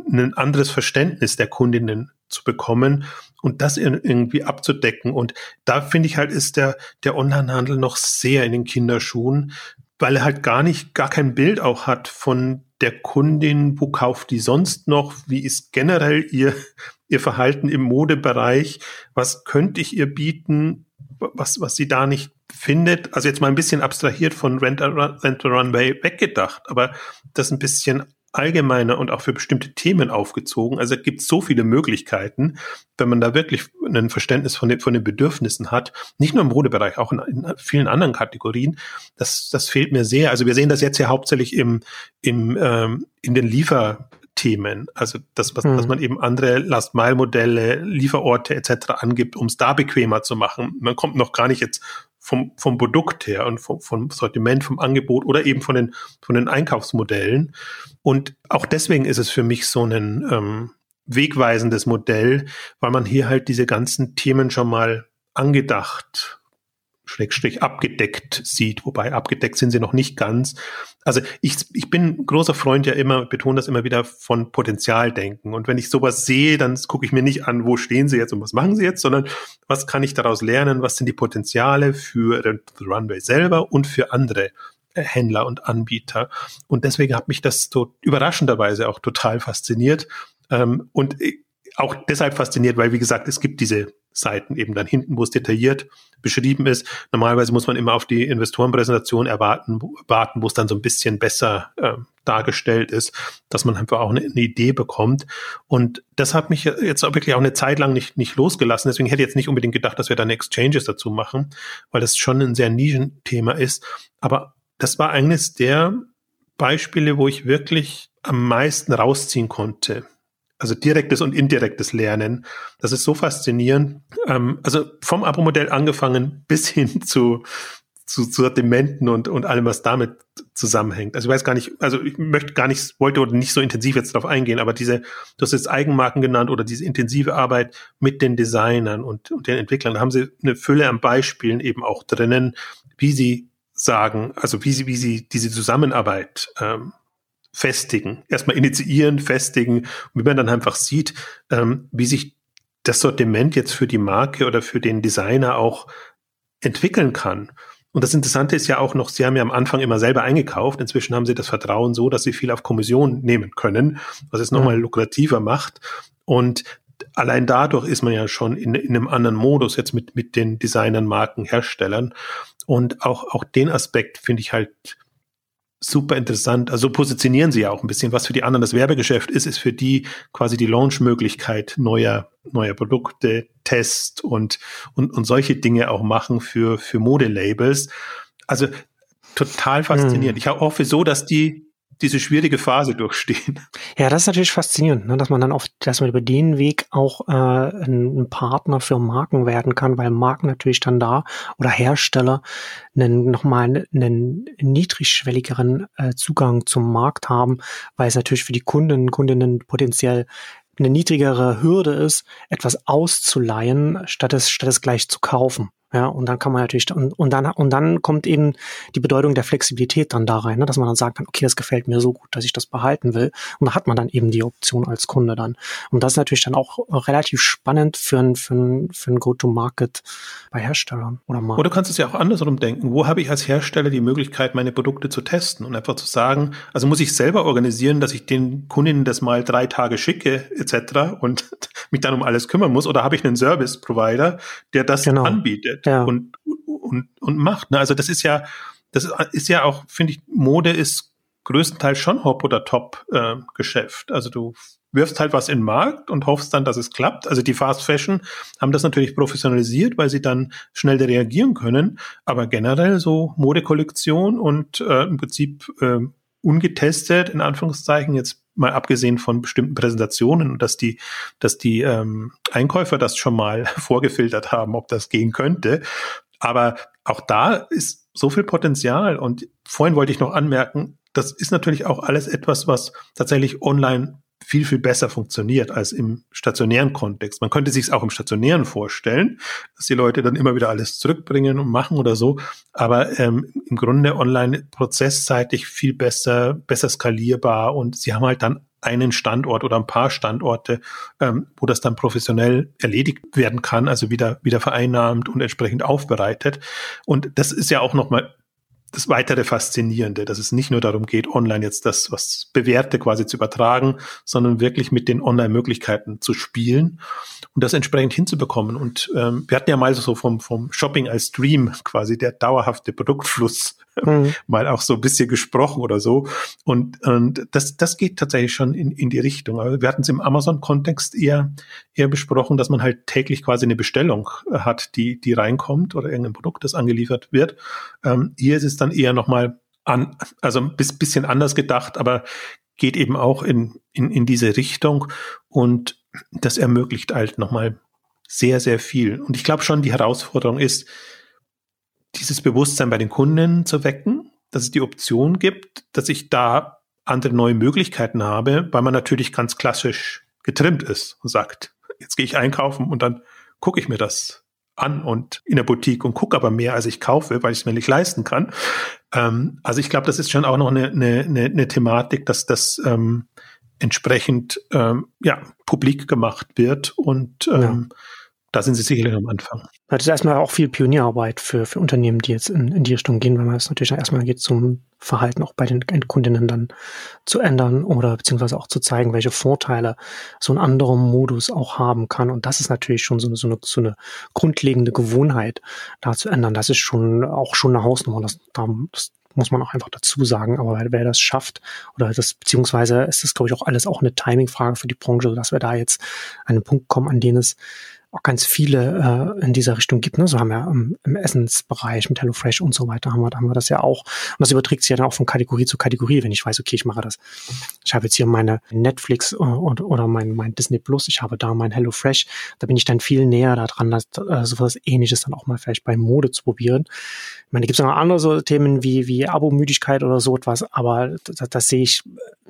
ein anderes Verständnis der Kundinnen zu bekommen und das irgendwie abzudecken. Und da finde ich halt, ist der, der Onlinehandel noch sehr in den Kinderschuhen, weil er halt gar nicht, gar kein Bild auch hat von der Kundin, wo kauft die sonst noch, wie ist generell ihr, ihr Verhalten im Modebereich, was könnte ich ihr bieten, was, was sie da nicht findet. Also jetzt mal ein bisschen abstrahiert von Rent a, Runway weggedacht, aber das ein bisschen allgemeiner und auch für bestimmte Themen aufgezogen. Also es gibt so viele Möglichkeiten, wenn man da wirklich ein Verständnis von den, von den Bedürfnissen hat, nicht nur im Modebereich, auch in, in, vielen anderen Kategorien. Das, das fehlt mir sehr. Also wir sehen das jetzt ja hauptsächlich im, im, ähm, in den Lieferthemen. Also das, was, mhm. dass man eben andere Last-Mile-Modelle, Lieferorte etc. angibt, um es da bequemer zu machen. Man kommt noch gar nicht jetzt vom, vom Produkt her und vom, vom Sortiment, vom Angebot oder eben von den, von den Einkaufsmodellen. Und auch deswegen ist es für mich so ein ähm, wegweisendes Modell, weil man hier halt diese ganzen Themen schon mal angedacht Schrägstrich abgedeckt sieht, wobei abgedeckt sind sie noch nicht ganz. Also ich, ich bin großer Freund ja immer, betone das immer wieder von Potenzialdenken. Und wenn ich sowas sehe, dann gucke ich mir nicht an, wo stehen sie jetzt und was machen sie jetzt, sondern was kann ich daraus lernen, was sind die Potenziale für The Runway selber und für andere äh, Händler und Anbieter. Und deswegen hat mich das so überraschenderweise auch total fasziniert. Ähm, und auch deshalb fasziniert, weil, wie gesagt, es gibt diese Seiten eben dann hinten, wo es detailliert beschrieben ist. Normalerweise muss man immer auf die Investorenpräsentation erwarten, warten, wo es dann so ein bisschen besser äh, dargestellt ist, dass man einfach auch eine, eine, Idee bekommt. Und das hat mich jetzt auch wirklich auch eine Zeit lang nicht, nicht losgelassen. Deswegen hätte ich jetzt nicht unbedingt gedacht, dass wir dann Exchanges dazu machen, weil das schon ein sehr Nischenthema ist. Aber das war eines der Beispiele, wo ich wirklich am meisten rausziehen konnte also direktes und indirektes Lernen. Das ist so faszinierend. Ähm, also vom Abo-Modell angefangen bis hin zu, zu, zu Sortimenten und, und allem, was damit zusammenhängt. Also ich weiß gar nicht, also ich möchte gar nicht, wollte oder nicht so intensiv jetzt darauf eingehen, aber diese, du hast jetzt Eigenmarken genannt oder diese intensive Arbeit mit den Designern und, und den Entwicklern, da haben sie eine Fülle an Beispielen eben auch drinnen, wie sie sagen, also wie sie, wie sie diese Zusammenarbeit ähm, festigen. Erstmal initiieren, festigen. Und wie man dann einfach sieht, ähm, wie sich das Sortiment jetzt für die Marke oder für den Designer auch entwickeln kann. Und das Interessante ist ja auch noch, Sie haben ja am Anfang immer selber eingekauft. Inzwischen haben Sie das Vertrauen so, dass Sie viel auf Kommission nehmen können, was es nochmal lukrativer macht. Und allein dadurch ist man ja schon in, in einem anderen Modus jetzt mit, mit den Designern, Marken, Herstellern. Und auch, auch den Aspekt finde ich halt super interessant. Also positionieren sie ja auch ein bisschen, was für die anderen das Werbegeschäft ist, ist für die quasi die Launchmöglichkeit neuer, neuer Produkte, Test und, und, und solche Dinge auch machen für, für Modelabels. Also total faszinierend. Hm. Ich hoffe so, dass die diese schwierige Phase durchstehen. Ja, das ist natürlich faszinierend, ne, dass man dann auf, dass man über den Weg auch äh, ein, Partner für Marken werden kann, weil Marken natürlich dann da oder Hersteller einen, nochmal einen niedrigschwelligeren äh, Zugang zum Markt haben, weil es natürlich für die Kunden, Kundinnen potenziell eine niedrigere Hürde ist, etwas auszuleihen, statt es, statt es gleich zu kaufen. Ja, und dann kann man natürlich, und, und dann, und dann kommt eben die Bedeutung der Flexibilität dann da rein, ne, dass man dann sagen kann, okay, das gefällt mir so gut, dass ich das behalten will. Und da hat man dann eben die Option als Kunde dann. Und das ist natürlich dann auch relativ spannend für ein, für ein, für ein Go-to-Market bei Herstellern oder Marken. Oder du kannst es ja auch andersrum denken. Wo habe ich als Hersteller die Möglichkeit, meine Produkte zu testen und einfach zu sagen, also muss ich selber organisieren, dass ich den Kundinnen das mal drei Tage schicke, etc. und mich dann um alles kümmern muss, oder habe ich einen Service-Provider, der das genau. anbietet? Ja. und, und, und macht. Ne? Also das ist ja, das ist ja auch, finde ich, Mode ist größtenteils schon Hop- oder Top-Geschäft. Äh, also du wirfst halt was in den Markt und hoffst dann, dass es klappt. Also die Fast Fashion haben das natürlich professionalisiert, weil sie dann schnell reagieren können. Aber generell so Modekollektion und äh, im Prinzip äh, ungetestet, in Anführungszeichen, jetzt mal abgesehen von bestimmten Präsentationen und dass die, dass die ähm, Einkäufer das schon mal vorgefiltert haben, ob das gehen könnte. Aber auch da ist so viel Potenzial. Und vorhin wollte ich noch anmerken, das ist natürlich auch alles etwas, was tatsächlich online viel, viel besser funktioniert als im stationären Kontext. Man könnte sich es auch im stationären vorstellen, dass die Leute dann immer wieder alles zurückbringen und machen oder so. Aber ähm, im Grunde online prozessseitig viel besser, besser skalierbar und sie haben halt dann einen Standort oder ein paar Standorte, ähm, wo das dann professionell erledigt werden kann, also wieder, wieder vereinnahmt und entsprechend aufbereitet. Und das ist ja auch nochmal das weitere Faszinierende, dass es nicht nur darum geht, online jetzt das, was Bewährte quasi zu übertragen, sondern wirklich mit den Online-Möglichkeiten zu spielen und das entsprechend hinzubekommen. Und ähm, wir hatten ja mal so vom, vom Shopping als Stream quasi der dauerhafte Produktfluss mhm. mal auch so ein bisschen gesprochen oder so. Und, und das, das geht tatsächlich schon in, in die Richtung. Aber wir hatten es im Amazon-Kontext eher, eher besprochen, dass man halt täglich quasi eine Bestellung hat, die, die reinkommt oder irgendein Produkt, das angeliefert wird. Ähm, hier ist es dann eher nochmal an, also ein bisschen anders gedacht, aber geht eben auch in, in, in diese Richtung und das ermöglicht halt nochmal sehr, sehr viel. Und ich glaube schon, die Herausforderung ist, dieses Bewusstsein bei den Kunden zu wecken, dass es die Option gibt, dass ich da andere neue Möglichkeiten habe, weil man natürlich ganz klassisch getrimmt ist und sagt, jetzt gehe ich einkaufen und dann gucke ich mir das an und in der Boutique und gucke aber mehr, als ich kaufe, weil ich es mir nicht leisten kann. Ähm, also ich glaube, das ist schon auch noch eine, eine, eine Thematik, dass das ähm, entsprechend ähm, ja, publik gemacht wird und ähm, ja da sind Sie sicherlich am Anfang. Das ist erstmal auch viel Pionierarbeit für, für Unternehmen, die jetzt in, in die Richtung gehen, weil man es natürlich erstmal geht zum Verhalten auch bei den Endkundinnen dann zu ändern oder beziehungsweise auch zu zeigen, welche Vorteile so ein anderer Modus auch haben kann. Und das ist natürlich schon so eine, so eine, so eine grundlegende Gewohnheit, da zu ändern. Das ist schon auch schon eine Hausnummer. Das, das muss man auch einfach dazu sagen. Aber wer, wer das schafft, oder das, beziehungsweise ist das, glaube ich, auch alles auch eine Timing-Frage für die Branche, dass wir da jetzt an einen Punkt kommen, an den es auch ganz viele äh, in dieser Richtung gibt. Ne? So haben wir im, im Essensbereich mit HelloFresh und so weiter haben wir, haben wir das ja auch. Und das überträgt sich ja dann auch von Kategorie zu Kategorie, wenn ich weiß, okay, ich mache das. Ich habe jetzt hier meine Netflix äh, oder, oder mein, mein Disney Plus, ich habe da mein HelloFresh. Da bin ich dann viel näher daran, dass äh, sowas ähnliches dann auch mal vielleicht bei Mode zu probieren. Ich meine, da gibt es noch andere so Themen wie, wie Abo-Müdigkeit oder so etwas, aber das, das sehe ich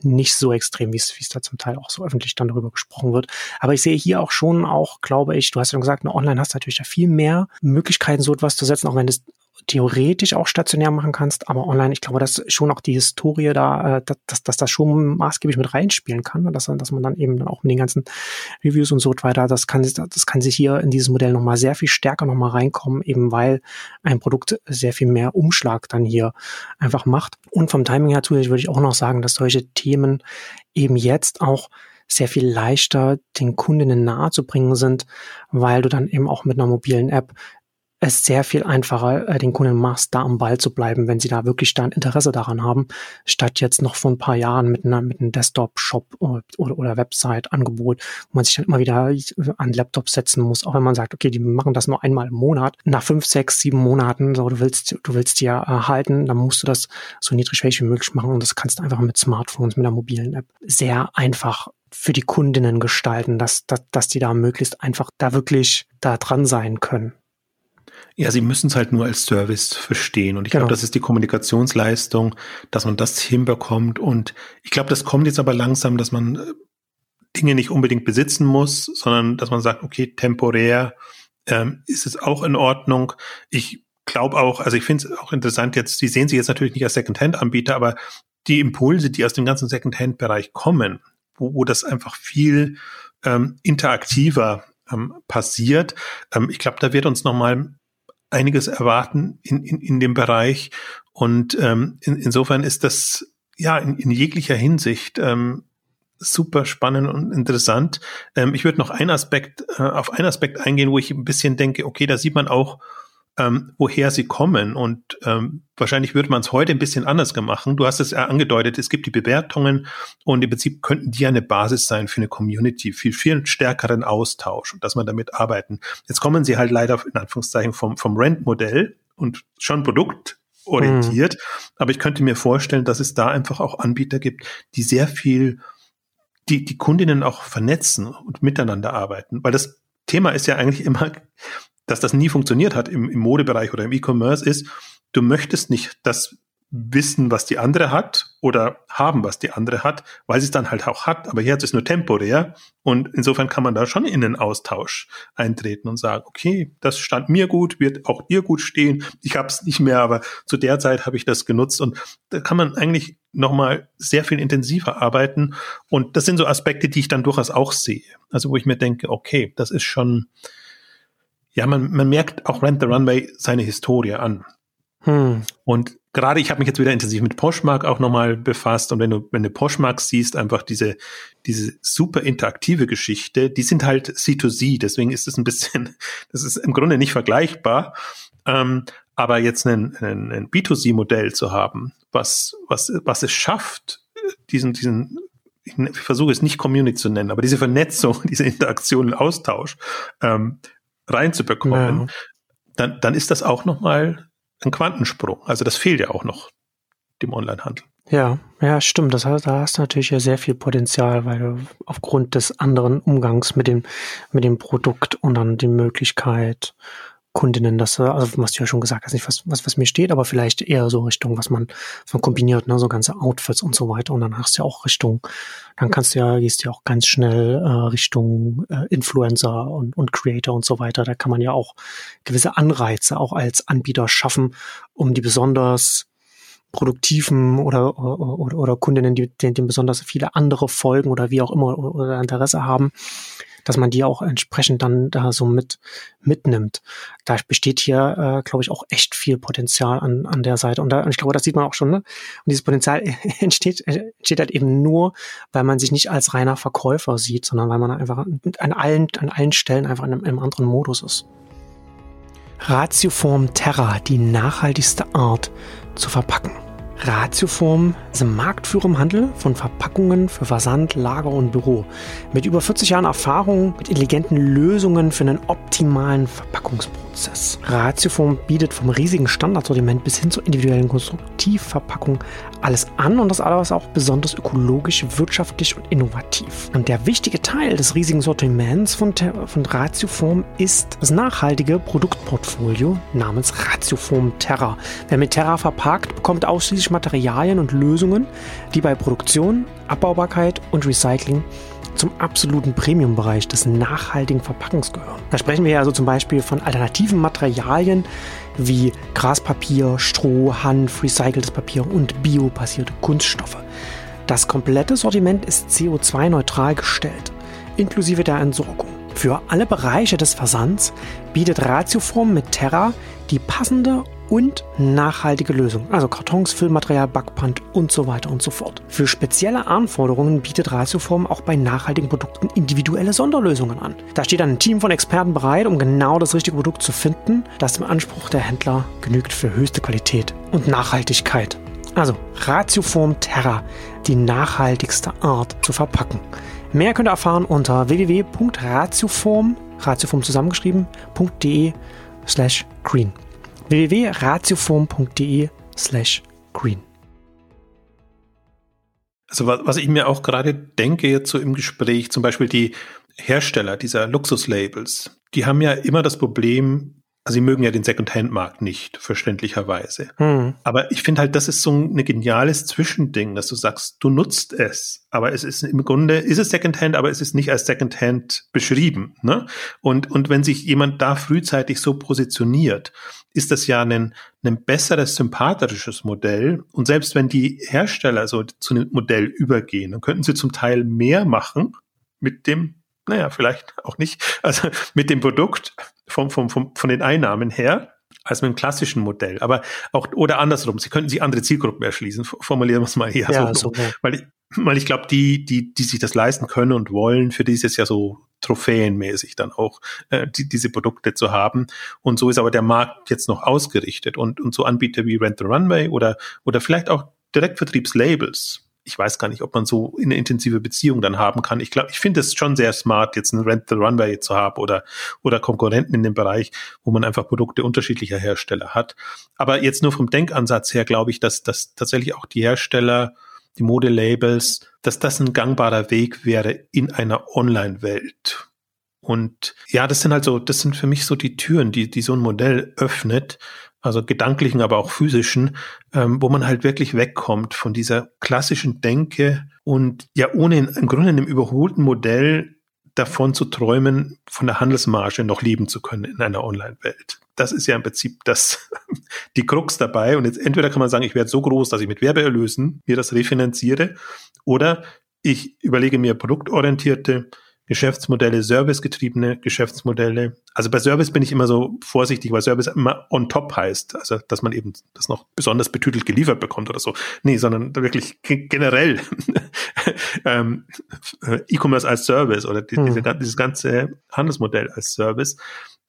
nicht so extrem, wie es wie es da zum Teil auch so öffentlich dann darüber gesprochen wird. Aber ich sehe hier auch schon auch, glaube ich, du hast ja gesagt, online hast du natürlich viel mehr Möglichkeiten, so etwas zu setzen, auch wenn es theoretisch auch stationär machen kannst, aber online, ich glaube, dass schon auch die Historie da, äh, dass, dass das schon maßgeblich mit reinspielen kann, dass, dass man dann eben auch mit den ganzen Reviews und so weiter, das kann, das kann sich hier in dieses Modell nochmal sehr viel stärker nochmal reinkommen, eben weil ein Produkt sehr viel mehr Umschlag dann hier einfach macht. Und vom Timing her zusätzlich würde ich auch noch sagen, dass solche Themen eben jetzt auch sehr viel leichter den Kundinnen nahe zu bringen sind, weil du dann eben auch mit einer mobilen App es sehr viel einfacher äh, den Kunden machst, da am Ball zu bleiben, wenn sie da wirklich da ein Interesse daran haben, statt jetzt noch vor ein paar Jahren mit, einer, mit einem Desktop-Shop oder, oder, oder Website-Angebot, wo man sich dann immer wieder an Laptop setzen muss, auch wenn man sagt, okay, die machen das nur einmal im Monat. Nach fünf, sechs, sieben Monaten, so du willst, du willst die ja erhalten, dann musst du das so niedrigschwellig wie möglich machen und das kannst du einfach mit Smartphones, mit einer mobilen App sehr einfach für die Kundinnen gestalten, dass, dass, dass die da möglichst einfach da wirklich da dran sein können. Ja, sie müssen es halt nur als Service verstehen. Und ich genau. glaube, das ist die Kommunikationsleistung, dass man das hinbekommt. Und ich glaube, das kommt jetzt aber langsam, dass man äh, Dinge nicht unbedingt besitzen muss, sondern dass man sagt, okay, temporär ähm, ist es auch in Ordnung. Ich glaube auch, also ich finde es auch interessant jetzt, die sehen sich jetzt natürlich nicht als Secondhand-Anbieter, aber die Impulse, die aus dem ganzen Secondhand-Bereich kommen, wo, wo das einfach viel ähm, interaktiver ähm, passiert. Ähm, ich glaube, da wird uns nochmal einiges erwarten in, in, in dem Bereich. Und ähm, in, insofern ist das ja in, in jeglicher Hinsicht ähm, super spannend und interessant. Ähm, ich würde noch einen Aspekt, äh, auf einen Aspekt eingehen, wo ich ein bisschen denke, okay, da sieht man auch, ähm, woher sie kommen. Und ähm, wahrscheinlich würde man es heute ein bisschen anders gemacht. Du hast es ja angedeutet, es gibt die Bewertungen und im Prinzip könnten die eine Basis sein für eine Community, viel, viel stärkeren Austausch und dass man damit arbeiten. Jetzt kommen sie halt leider in Anführungszeichen vom, vom Rent-Modell und schon produktorientiert. Mhm. Aber ich könnte mir vorstellen, dass es da einfach auch Anbieter gibt, die sehr viel die, die Kundinnen auch vernetzen und miteinander arbeiten. Weil das Thema ist ja eigentlich immer, dass das nie funktioniert hat im, im Modebereich oder im E-Commerce ist, du möchtest nicht das wissen, was die andere hat oder haben, was die andere hat, weil sie es dann halt auch hat. Aber hier hat es nur temporär und insofern kann man da schon in den Austausch eintreten und sagen, okay, das stand mir gut, wird auch dir gut stehen. Ich habe es nicht mehr, aber zu der Zeit habe ich das genutzt und da kann man eigentlich nochmal sehr viel intensiver arbeiten und das sind so Aspekte, die ich dann durchaus auch sehe. Also wo ich mir denke, okay, das ist schon ja, man, man merkt auch Rent the Runway seine Historie an. Hm. Und gerade ich habe mich jetzt wieder intensiv mit Poshmark auch nochmal befasst und wenn du, wenn du Poshmark siehst, einfach diese, diese super interaktive Geschichte, die sind halt C2C, deswegen ist es ein bisschen, das ist im Grunde nicht vergleichbar. Ähm, aber jetzt ein, ein, ein B2C-Modell zu haben, was, was, was es schafft, diesen, diesen ich versuche es nicht Community zu nennen, aber diese Vernetzung, diese Interaktion und Austausch ähm, reinzubekommen, ja. dann, dann ist das auch nochmal ein Quantensprung. Also das fehlt ja auch noch dem Onlinehandel. Ja, ja, stimmt. Das heißt, da hast du natürlich ja sehr viel Potenzial, weil du aufgrund des anderen Umgangs mit dem, mit dem Produkt und dann die Möglichkeit, Kundinnen, das, also was du ja schon gesagt hast, nicht was, was, was mir steht, aber vielleicht eher so Richtung, was man, was man kombiniert, ne, so ganze Outfits und so weiter. Und dann hast du ja auch Richtung, dann kannst du ja, gehst du ja auch ganz schnell äh, Richtung äh, Influencer und, und Creator und so weiter. Da kann man ja auch gewisse Anreize auch als Anbieter schaffen, um die besonders produktiven oder, oder, oder Kundinnen, die, denen besonders viele andere folgen oder wie auch immer oder Interesse haben, dass man die auch entsprechend dann da so mit mitnimmt. Da besteht hier, äh, glaube ich, auch echt viel Potenzial an, an der Seite. Und, da, und ich glaube, das sieht man auch schon. Ne? Und dieses Potenzial entsteht, entsteht halt eben nur, weil man sich nicht als reiner Verkäufer sieht, sondern weil man einfach an allen, an allen Stellen einfach in einem, in einem anderen Modus ist. Ratioform Terra, die nachhaltigste Art zu verpacken. Ratioform ist ein Marktführer im Handel von Verpackungen für Versand, Lager und Büro. Mit über 40 Jahren Erfahrung mit intelligenten Lösungen für einen optimalen Verpackungsprozess. Ratioform bietet vom riesigen Standardsortiment bis hin zur individuellen Konstruktivverpackung alles an und das alles auch besonders ökologisch, wirtschaftlich und innovativ. Und der wichtige Teil des riesigen Sortiments von, von Ratioform ist das nachhaltige Produktportfolio namens Ratioform Terra. Wer mit Terra verpackt, bekommt ausschließlich Materialien und Lösungen, die bei Produktion, Abbaubarkeit und Recycling zum absoluten Premium-Bereich des nachhaltigen Verpackens gehören. Da sprechen wir also zum Beispiel von alternativen Materialien wie Graspapier, Stroh, Hanf, recyceltes Papier und biobasierte Kunststoffe. Das komplette Sortiment ist CO2-neutral gestellt, inklusive der Entsorgung. Für alle Bereiche des Versands bietet Ratioform mit Terra die passende und nachhaltige Lösung, also Kartons, Füllmaterial, Backpant und so weiter und so fort. Für spezielle Anforderungen bietet Ratioform auch bei nachhaltigen Produkten individuelle Sonderlösungen an. Da steht ein Team von Experten bereit, um genau das richtige Produkt zu finden, das dem Anspruch der Händler genügt für höchste Qualität und Nachhaltigkeit. Also Ratioform Terra, die nachhaltigste Art zu verpacken. Mehr könnt ihr erfahren unter www.ratioform, ratioform zusammengeschrieben.de slash green www.ratioform.de slash green. Also was ich mir auch gerade denke jetzt so im Gespräch, zum Beispiel die Hersteller dieser Luxuslabels, die haben ja immer das Problem, also sie mögen ja den Second-Hand-Markt nicht, verständlicherweise. Hm. Aber ich finde halt, das ist so ein geniales Zwischending, dass du sagst, du nutzt es, aber es ist im Grunde, ist es Second-Hand, aber es ist nicht als Second-Hand beschrieben. Ne? Und, und wenn sich jemand da frühzeitig so positioniert, ist das ja ein, ein besseres, sympathisches Modell. Und selbst wenn die Hersteller so zu einem Modell übergehen, dann könnten sie zum Teil mehr machen mit dem naja, vielleicht auch nicht, also mit dem Produkt vom, vom, vom, von den Einnahmen her, als mit dem klassischen Modell. Aber auch, oder andersrum, sie könnten sich andere Zielgruppen erschließen, formulieren wir es mal eher ja, so. so. Weil ich, weil ich glaube, die, die, die sich das leisten können und wollen, für die ist es ja so trophäenmäßig dann auch, äh, die, diese Produkte zu haben. Und so ist aber der Markt jetzt noch ausgerichtet. Und, und so Anbieter wie Rent the Runway oder, oder vielleicht auch Direktvertriebslabels, ich weiß gar nicht, ob man so eine intensive Beziehung dann haben kann. Ich glaube, ich finde es schon sehr smart, jetzt einen Rent the Runway zu haben oder, oder Konkurrenten in dem Bereich, wo man einfach Produkte unterschiedlicher Hersteller hat. Aber jetzt nur vom Denkansatz her glaube ich, dass, dass tatsächlich auch die Hersteller, die Modelabels, dass das ein gangbarer Weg wäre in einer Online-Welt. Und ja, das sind halt so, das sind für mich so die Türen, die, die so ein Modell öffnet, also gedanklichen, aber auch physischen, ähm, wo man halt wirklich wegkommt von dieser klassischen Denke und ja ohne in, im Grunde in einem überholten Modell davon zu träumen, von der Handelsmarge noch leben zu können in einer Online-Welt. Das ist ja im Prinzip das, die Krux dabei. Und jetzt entweder kann man sagen, ich werde so groß, dass ich mit Werbeerlösen mir das refinanziere, oder ich überlege mir produktorientierte Geschäftsmodelle, servicegetriebene Geschäftsmodelle. Also bei Service bin ich immer so vorsichtig, weil Service immer on top heißt. Also, dass man eben das noch besonders betütelt geliefert bekommt oder so. Nee, sondern wirklich generell ähm, E-Commerce als Service oder die, hm. diese, dieses ganze Handelsmodell als Service.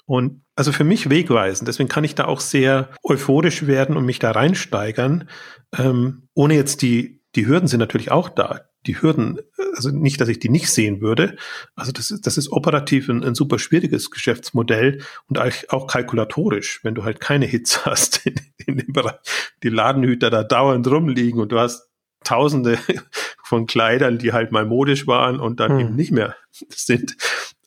Und also für mich wegweisend. Deswegen kann ich da auch sehr euphorisch werden und mich da reinsteigern, ähm, ohne jetzt die, die Hürden sind natürlich auch da die Hürden, also nicht, dass ich die nicht sehen würde. Also das ist, das ist operativ ein, ein super schwieriges Geschäftsmodell und auch kalkulatorisch, wenn du halt keine Hits hast in, in dem Bereich. Die Ladenhüter da dauernd rumliegen und du hast Tausende von Kleidern, die halt mal modisch waren und dann hm. eben nicht mehr sind.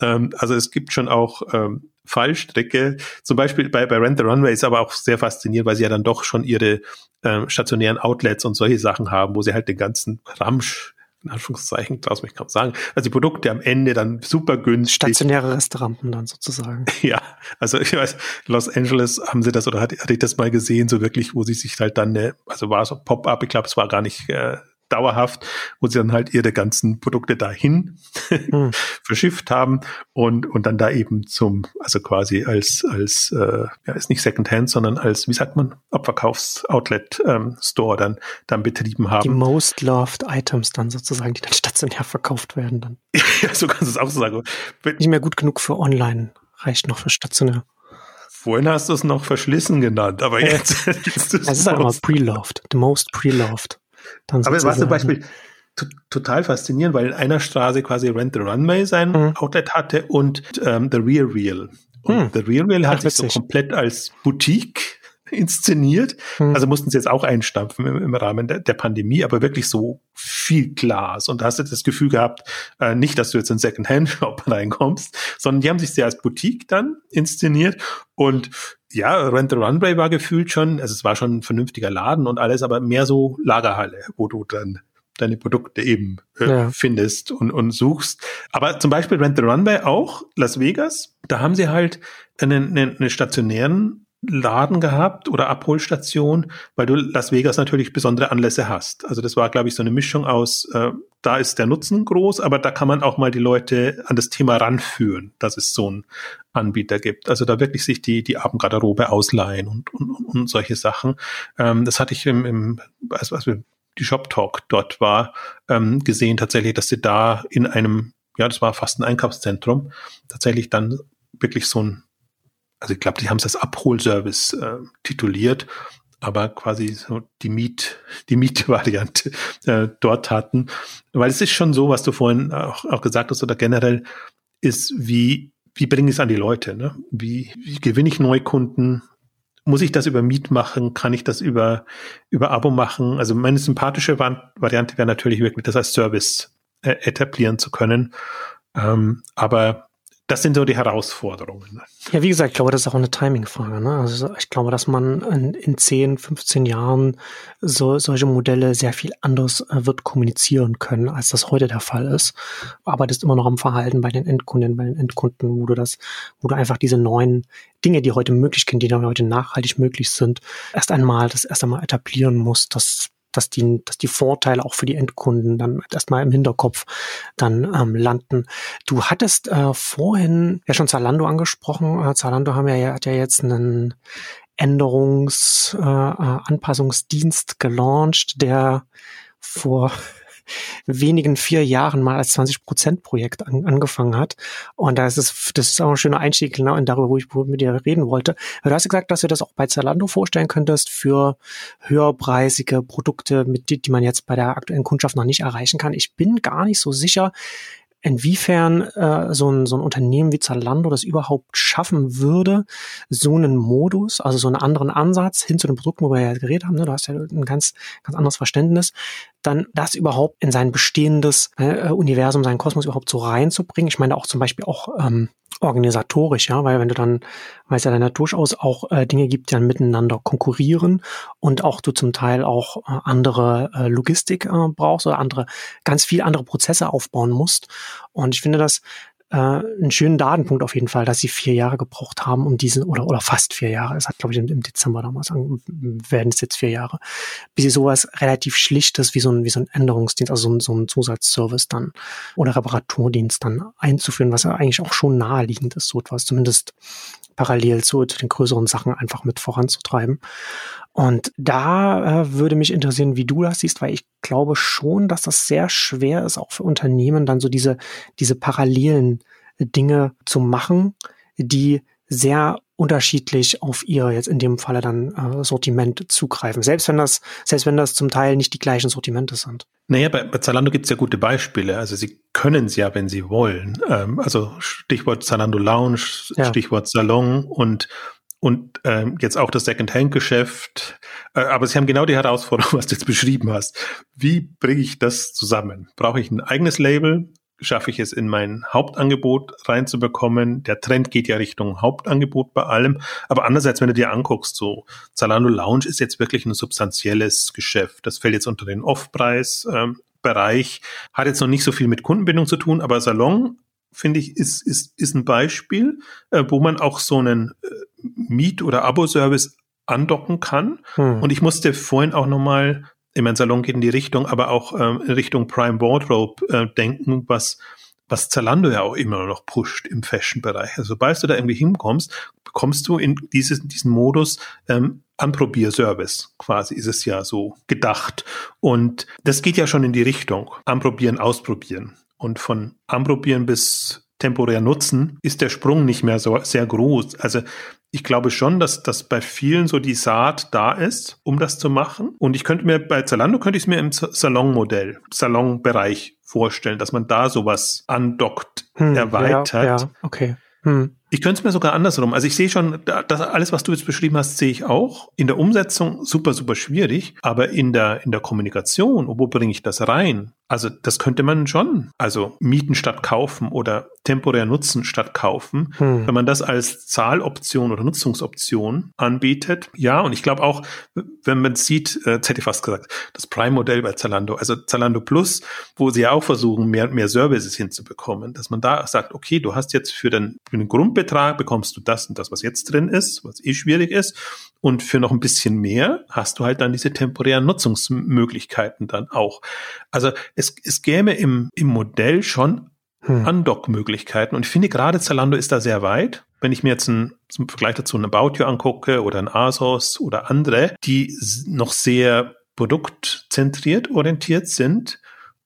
Ähm, also es gibt schon auch ähm, Fallstricke. Zum Beispiel bei, bei Rent the Runway ist aber auch sehr faszinierend, weil sie ja dann doch schon ihre äh, stationären Outlets und solche Sachen haben, wo sie halt den ganzen Ramsch in Anführungszeichen, traue mich kaum sagen, also die Produkte am Ende dann super günstig. Stationäre Restauranten dann sozusagen. Ja, also ich weiß, Los Angeles haben sie das oder hatte, hatte ich das mal gesehen, so wirklich, wo sie sich halt dann, eine, also war so Pop-up, ich glaube, es war gar nicht äh, dauerhaft, wo sie dann halt ihre ganzen Produkte dahin hm. verschifft haben und, und dann da eben zum, also quasi als, als äh, ja, ist nicht Secondhand, sondern als, wie sagt man, Abverkaufs-Outlet-Store ähm, dann, dann betrieben haben. Die most loved Items dann sozusagen, die dann stationär verkauft werden dann. ja, so kannst du es auch so sagen. Nicht mehr gut genug für online, reicht noch für stationär. Vorhin hast du es noch verschlissen genannt, aber jetzt. es ist halt immer pre-loved, the most pre-loved. Aber es war zum Beispiel total faszinierend, weil in einer Straße quasi Rent the Runway sein mhm. Outlet hatte und ähm, The Real Real. Und mhm. The Real Real hat Ach, sich so komplett als Boutique inszeniert. Mhm. Also mussten sie jetzt auch einstampfen im, im Rahmen der, der, Pandemie, aber wirklich so viel Glas. Und da hast du das Gefühl gehabt, äh, nicht, dass du jetzt in Second-Hand-Shop reinkommst, sondern die haben sich sehr als Boutique dann inszeniert. Und ja, Rent the Runway war gefühlt schon, also es war schon ein vernünftiger Laden und alles, aber mehr so Lagerhalle, wo du dann deine Produkte eben äh, ja. findest und, und suchst. Aber zum Beispiel Rent the Runway auch, Las Vegas, da haben sie halt einen, einen, einen stationären Laden gehabt oder Abholstation, weil du Las Vegas natürlich besondere Anlässe hast. Also das war, glaube ich, so eine Mischung aus, äh, da ist der Nutzen groß, aber da kann man auch mal die Leute an das Thema ranführen, dass es so einen Anbieter gibt. Also da wirklich sich die, die Abendgarderobe ausleihen und, und, und solche Sachen. Ähm, das hatte ich im, im also, also die Shop Talk dort war, ähm, gesehen tatsächlich, dass sie da in einem, ja, das war fast ein Einkaufszentrum, tatsächlich dann wirklich so ein also ich glaube, die haben es als Abholservice äh, tituliert, aber quasi so die Miet, die Mietvariante äh, dort hatten. Weil es ist schon so, was du vorhin auch, auch gesagt hast, oder generell ist, wie, wie bringe ich es an die Leute? Ne? Wie, wie gewinne ich Neukunden? Muss ich das über Miet machen? Kann ich das über, über Abo machen? Also meine sympathische Variante wäre natürlich wirklich, das als Service äh, etablieren zu können. Ähm, aber das sind so die Herausforderungen. Ja, wie gesagt, ich glaube, das ist auch eine Timing-Frage. Ne? Also ich glaube, dass man in, in 10, 15 Jahren so, solche Modelle sehr viel anders äh, wird kommunizieren können, als das heute der Fall ist. Aber das ist immer noch am Verhalten bei den Endkunden, bei den Endkunden, wo du das, wo du einfach diese neuen Dinge, die heute möglich sind, die dann heute nachhaltig möglich sind, erst einmal das erst einmal etablieren musst, dass dass die, dass die Vorteile auch für die Endkunden dann erstmal im Hinterkopf dann ähm, landen. Du hattest äh, vorhin ja schon Zalando angesprochen. Äh, Zalando haben ja, hat ja jetzt einen Änderungs-, äh, äh Anpassungsdienst gelauncht, der vor wenigen vier Jahren mal als 20-Prozent-Projekt an, angefangen hat. Und da ist es, das ist auch ein schöner Einstieg genau in darüber, wo ich mit dir reden wollte. Du hast gesagt, dass du das auch bei Zalando vorstellen könntest für höherpreisige Produkte, mit die, die man jetzt bei der aktuellen Kundschaft noch nicht erreichen kann. Ich bin gar nicht so sicher, inwiefern äh, so, ein, so ein Unternehmen wie Zalando das überhaupt schaffen würde, so einen Modus, also so einen anderen Ansatz hin zu den Produkten, wo wir ja geredet haben, ne, du hast ja ein ganz, ganz anderes Verständnis, dann das überhaupt in sein bestehendes äh, Universum, seinen Kosmos überhaupt so reinzubringen. Ich meine auch zum Beispiel auch ähm, organisatorisch, ja, weil wenn du dann, weil es ja dann durchaus auch äh, Dinge gibt, die dann miteinander konkurrieren und auch du zum Teil auch äh, andere äh, Logistik äh, brauchst oder andere, ganz viel andere Prozesse aufbauen musst. Und ich finde das äh, einen schönen Datenpunkt auf jeden Fall, dass sie vier Jahre gebraucht haben, um diesen, oder, oder fast vier Jahre, es hat, glaube ich, im, Dezember damals, werden es jetzt vier Jahre, bis sie sowas relativ Schlichtes wie so ein, wie so ein Änderungsdienst, also so ein, so ein Zusatzservice dann oder Reparaturdienst dann einzuführen, was ja eigentlich auch schon naheliegend ist, so etwas zumindest parallel zu, zu den größeren Sachen einfach mit voranzutreiben. Und da äh, würde mich interessieren, wie du das siehst, weil ich glaube schon, dass das sehr schwer ist, auch für Unternehmen dann so diese, diese parallelen Dinge zu machen, die sehr unterschiedlich auf ihr jetzt in dem Falle dann äh, Sortiment zugreifen. Selbst wenn das, selbst wenn das zum Teil nicht die gleichen Sortimente sind. Naja, bei, bei Zalando gibt es ja gute Beispiele. Also sie können es ja, wenn sie wollen. Ähm, also Stichwort Zalando Lounge, ja. Stichwort Salon und und ähm, jetzt auch das Second-Hand-Geschäft. Äh, aber sie haben genau die Herausforderung, was du jetzt beschrieben hast. Wie bringe ich das zusammen? Brauche ich ein eigenes Label? schaffe ich es in mein Hauptangebot reinzubekommen. Der Trend geht ja Richtung Hauptangebot bei allem. Aber andererseits, wenn du dir anguckst, so Zalando Lounge ist jetzt wirklich ein substanzielles Geschäft. Das fällt jetzt unter den Off-Preis. Ähm, hat jetzt noch nicht so viel mit Kundenbindung zu tun, aber Salon finde ich, ist, ist, ist ein Beispiel, äh, wo man auch so einen äh, Miet- oder Abo-Service andocken kann. Hm. Und ich musste vorhin auch nochmal, in mein Salon geht in die Richtung, aber auch ähm, in Richtung Prime Wardrobe äh, denken, was, was Zalando ja auch immer noch pusht im Fashion-Bereich. Also sobald du da irgendwie hinkommst, bekommst du in dieses, diesen Modus ähm, Anprobierservice quasi ist es ja so gedacht. Und das geht ja schon in die Richtung. Anprobieren, ausprobieren. Und von Anprobieren bis temporär nutzen ist der Sprung nicht mehr so sehr groß. Also ich glaube schon, dass, dass bei vielen so die Saat da ist, um das zu machen. Und ich könnte mir bei Zalando könnte ich es mir im Salonmodell, Salonbereich vorstellen, dass man da sowas andockt, hm, erweitert. Ja, ja, okay. Hm. Ich könnte es mir sogar andersrum. Also ich sehe schon, das alles, was du jetzt beschrieben hast, sehe ich auch. In der Umsetzung super, super schwierig, aber in der, in der Kommunikation, wo bringe ich das rein? Also das könnte man schon. Also mieten statt kaufen oder temporär nutzen statt kaufen. Hm. Wenn man das als Zahloption oder Nutzungsoption anbietet. Ja, und ich glaube auch, wenn man sieht, äh, hätte ich fast gesagt, das Prime-Modell bei Zalando, also Zalando Plus, wo sie ja auch versuchen, mehr und mehr Services hinzubekommen, dass man da sagt, okay, du hast jetzt für den, für den Grundbetrag bekommst du das und das, was jetzt drin ist, was eh schwierig ist. Und für noch ein bisschen mehr hast du halt dann diese temporären Nutzungsmöglichkeiten dann auch. Also es, es gäbe im, im Modell schon hm. Undock-Möglichkeiten. Und ich finde gerade Zalando ist da sehr weit. Wenn ich mir jetzt ein, zum Vergleich dazu ein About You angucke oder ein Asos oder andere, die noch sehr produktzentriert orientiert sind,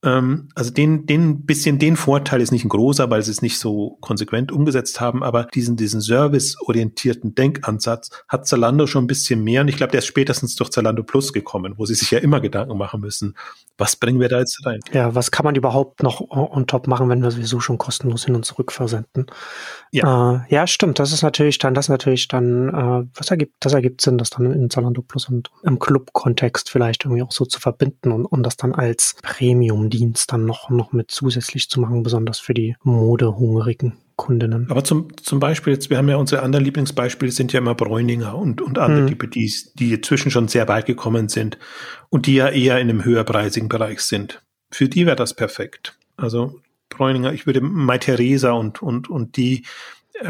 also den, den bisschen den Vorteil ist nicht ein großer, weil sie es nicht so konsequent umgesetzt haben, aber diesen, diesen serviceorientierten Denkansatz hat Zalando schon ein bisschen mehr und ich glaube, der ist spätestens durch Zalando Plus gekommen, wo sie sich ja immer Gedanken machen müssen, was bringen wir da jetzt rein? Ja, was kann man überhaupt noch on top machen, wenn wir sowieso schon kostenlos hin und zurück versenden? Ja, äh, ja stimmt, das ist natürlich dann, das ist natürlich dann, äh, was ergibt, das ergibt Sinn, das dann in Zalando Plus und im Club-Kontext vielleicht irgendwie auch so zu verbinden und, und das dann als Premium Dienst dann noch, noch mit zusätzlich zu machen, besonders für die modehungrigen Kundinnen. Aber zum, zum Beispiel, jetzt, wir haben ja unsere anderen Lieblingsbeispiele, sind ja immer Bräuninger und, und andere hm. die, die inzwischen schon sehr weit gekommen sind und die ja eher in einem höherpreisigen Bereich sind. Für die wäre das perfekt. Also Bräuninger, ich würde Mai Theresa und, und, und die,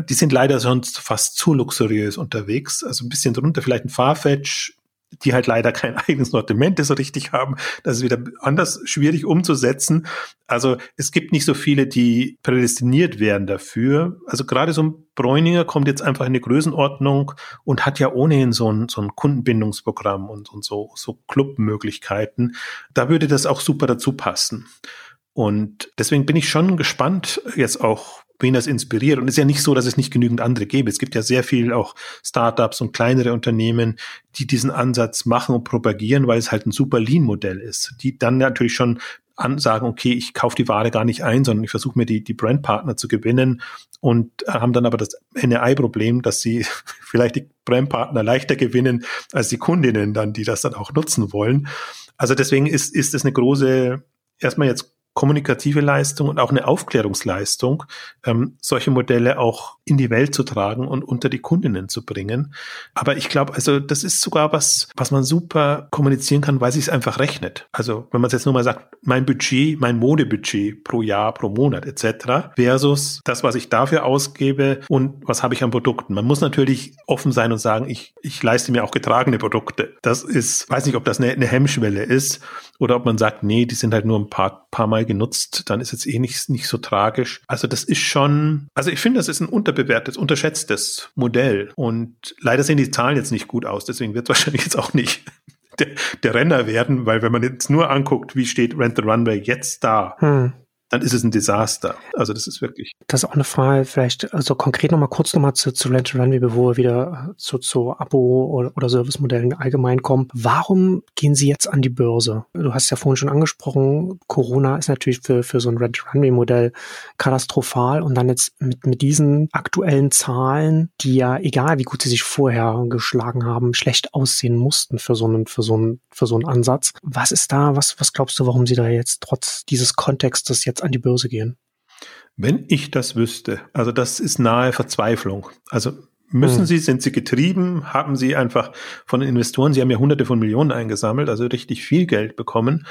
die sind leider sonst fast zu luxuriös unterwegs. Also ein bisschen drunter, vielleicht ein Farfetch, die halt leider kein eigenes Sortiment so richtig haben. Das ist wieder anders schwierig umzusetzen. Also es gibt nicht so viele, die prädestiniert werden dafür. Also gerade so ein Bräuninger kommt jetzt einfach in eine Größenordnung und hat ja ohnehin so ein, so ein Kundenbindungsprogramm und, und so, so Clubmöglichkeiten. Da würde das auch super dazu passen. Und deswegen bin ich schon gespannt, jetzt auch wen das inspiriert. Und es ist ja nicht so, dass es nicht genügend andere gäbe. Es gibt ja sehr viel auch Startups und kleinere Unternehmen, die diesen Ansatz machen und propagieren, weil es halt ein super Lean-Modell ist, die dann natürlich schon ansagen, okay, ich kaufe die Ware gar nicht ein, sondern ich versuche mir die, die Brandpartner zu gewinnen und haben dann aber das NRI-Problem, dass sie vielleicht die Brandpartner leichter gewinnen als die Kundinnen dann, die das dann auch nutzen wollen. Also deswegen ist, ist es eine große, erstmal jetzt kommunikative Leistung und auch eine Aufklärungsleistung, ähm, solche Modelle auch in die Welt zu tragen und unter die Kundinnen zu bringen. Aber ich glaube, also das ist sogar was, was man super kommunizieren kann, weil sich es einfach rechnet. Also wenn man es jetzt nur mal sagt, mein Budget, mein Modebudget pro Jahr, pro Monat etc. versus das, was ich dafür ausgebe und was habe ich an Produkten. Man muss natürlich offen sein und sagen, ich, ich leiste mir auch getragene Produkte. Das ist, weiß nicht, ob das eine, eine Hemmschwelle ist oder ob man sagt, nee, die sind halt nur ein paar, paar Mal genutzt, dann ist jetzt eh nicht, nicht so tragisch. Also das ist schon, also ich finde, das ist ein unterbewertetes, unterschätztes Modell. Und leider sehen die Zahlen jetzt nicht gut aus, deswegen wird es wahrscheinlich jetzt auch nicht der, der Renner werden, weil wenn man jetzt nur anguckt, wie steht Rent the Runway jetzt da, hm dann ist es ein Desaster. Also das ist wirklich. Das ist auch eine Frage, vielleicht, also konkret nochmal kurz nochmal zu, zu Rent Runway, bevor wir wieder zu, zu Abo- oder, oder Servicemodellen allgemein kommen. Warum gehen Sie jetzt an die Börse? Du hast ja vorhin schon angesprochen, Corona ist natürlich für, für so ein Rent Runway Modell katastrophal und dann jetzt mit, mit diesen aktuellen Zahlen, die ja, egal wie gut sie sich vorher geschlagen haben, schlecht aussehen mussten für so einen, für so einen, für so einen Ansatz. Was ist da, was, was glaubst du, warum Sie da jetzt trotz dieses Kontextes jetzt an die Börse gehen? Wenn ich das wüsste, also das ist nahe Verzweiflung. Also müssen hm. Sie, sind Sie getrieben, haben Sie einfach von den Investoren, Sie haben ja hunderte von Millionen eingesammelt, also richtig viel Geld bekommen,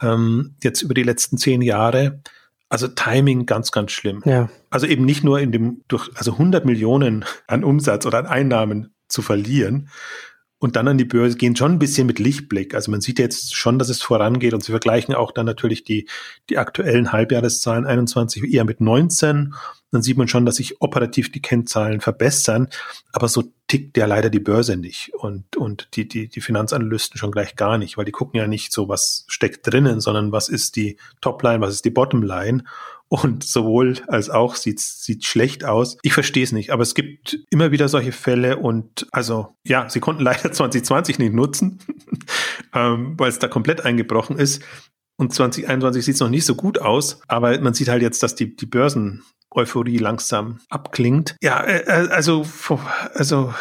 ähm, jetzt über die letzten zehn Jahre. Also Timing ganz, ganz schlimm. Ja. Also eben nicht nur in dem, durch, also 100 Millionen an Umsatz oder an Einnahmen zu verlieren, und dann an die Börse gehen schon ein bisschen mit Lichtblick. Also man sieht jetzt schon, dass es vorangeht und sie vergleichen auch dann natürlich die, die aktuellen Halbjahreszahlen 21 eher mit 19. Dann sieht man schon, dass sich operativ die Kennzahlen verbessern. Aber so tickt ja leider die Börse nicht und, und die, die, die Finanzanalysten schon gleich gar nicht, weil die gucken ja nicht so, was steckt drinnen, sondern was ist die Topline, was ist die Bottomline und sowohl als auch sieht sieht schlecht aus. Ich verstehe es nicht, aber es gibt immer wieder solche Fälle und also ja, sie konnten leider 2020 nicht nutzen, ähm, weil es da komplett eingebrochen ist. Und 2021 sieht es noch nicht so gut aus, aber man sieht halt jetzt, dass die, die Börsen Euphorie langsam abklingt. Ja, äh, äh also, also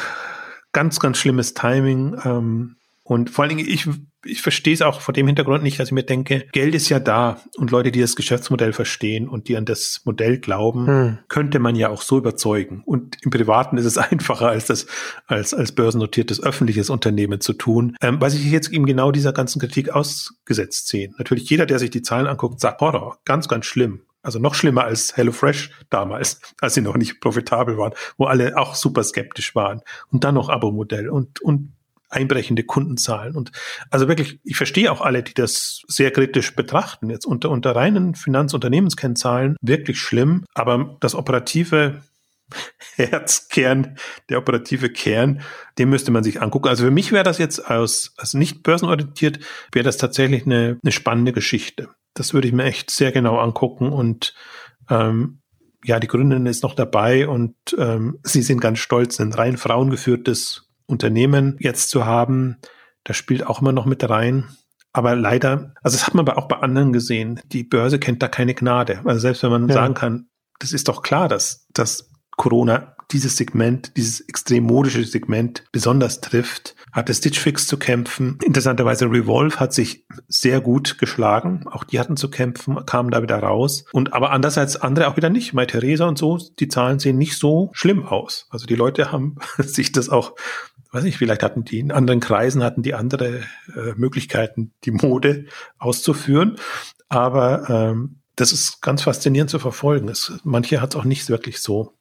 ganz, ganz schlimmes Timing. Ähm, und vor allen Dingen, ich, ich verstehe es auch vor dem Hintergrund nicht, dass ich mir denke, Geld ist ja da und Leute, die das Geschäftsmodell verstehen und die an das Modell glauben, hm. könnte man ja auch so überzeugen. Und im Privaten ist es einfacher, als das als, als börsennotiertes öffentliches Unternehmen zu tun, ähm, weil sich jetzt eben genau dieser ganzen Kritik ausgesetzt sehen. Natürlich jeder, der sich die Zahlen anguckt, sagt, Horror, ganz, ganz schlimm. Also noch schlimmer als HelloFresh damals, als sie noch nicht profitabel waren, wo alle auch super skeptisch waren. Und dann noch Abo-Modell und, und einbrechende Kundenzahlen. Und also wirklich, ich verstehe auch alle, die das sehr kritisch betrachten. Jetzt unter, unter reinen Finanzunternehmenskennzahlen wirklich schlimm, aber das operative Herzkern, der operative Kern, den müsste man sich angucken. Also für mich wäre das jetzt aus, als nicht börsenorientiert, wäre das tatsächlich eine, eine spannende Geschichte. Das würde ich mir echt sehr genau angucken und ähm, ja, die Gründerin ist noch dabei und ähm, sie sind ganz stolz, ein rein frauengeführtes Unternehmen jetzt zu haben, das spielt auch immer noch mit rein. Aber leider, also das hat man aber auch bei anderen gesehen, die Börse kennt da keine Gnade. Also selbst wenn man ja. sagen kann, das ist doch klar, dass, dass Corona dieses Segment, dieses extrem modische Segment besonders trifft, hatte Stitch Fix zu kämpfen. Interessanterweise Revolve hat sich sehr gut geschlagen. Auch die hatten zu kämpfen, kamen da wieder raus. Und aber andererseits andere auch wieder nicht. Mai Theresa und so, die Zahlen sehen nicht so schlimm aus. Also die Leute haben sich das auch weiß nicht, vielleicht hatten die in anderen Kreisen hatten die andere äh, Möglichkeiten, die Mode auszuführen. Aber ähm, das ist ganz faszinierend zu verfolgen. Es, manche hat es auch nicht wirklich so,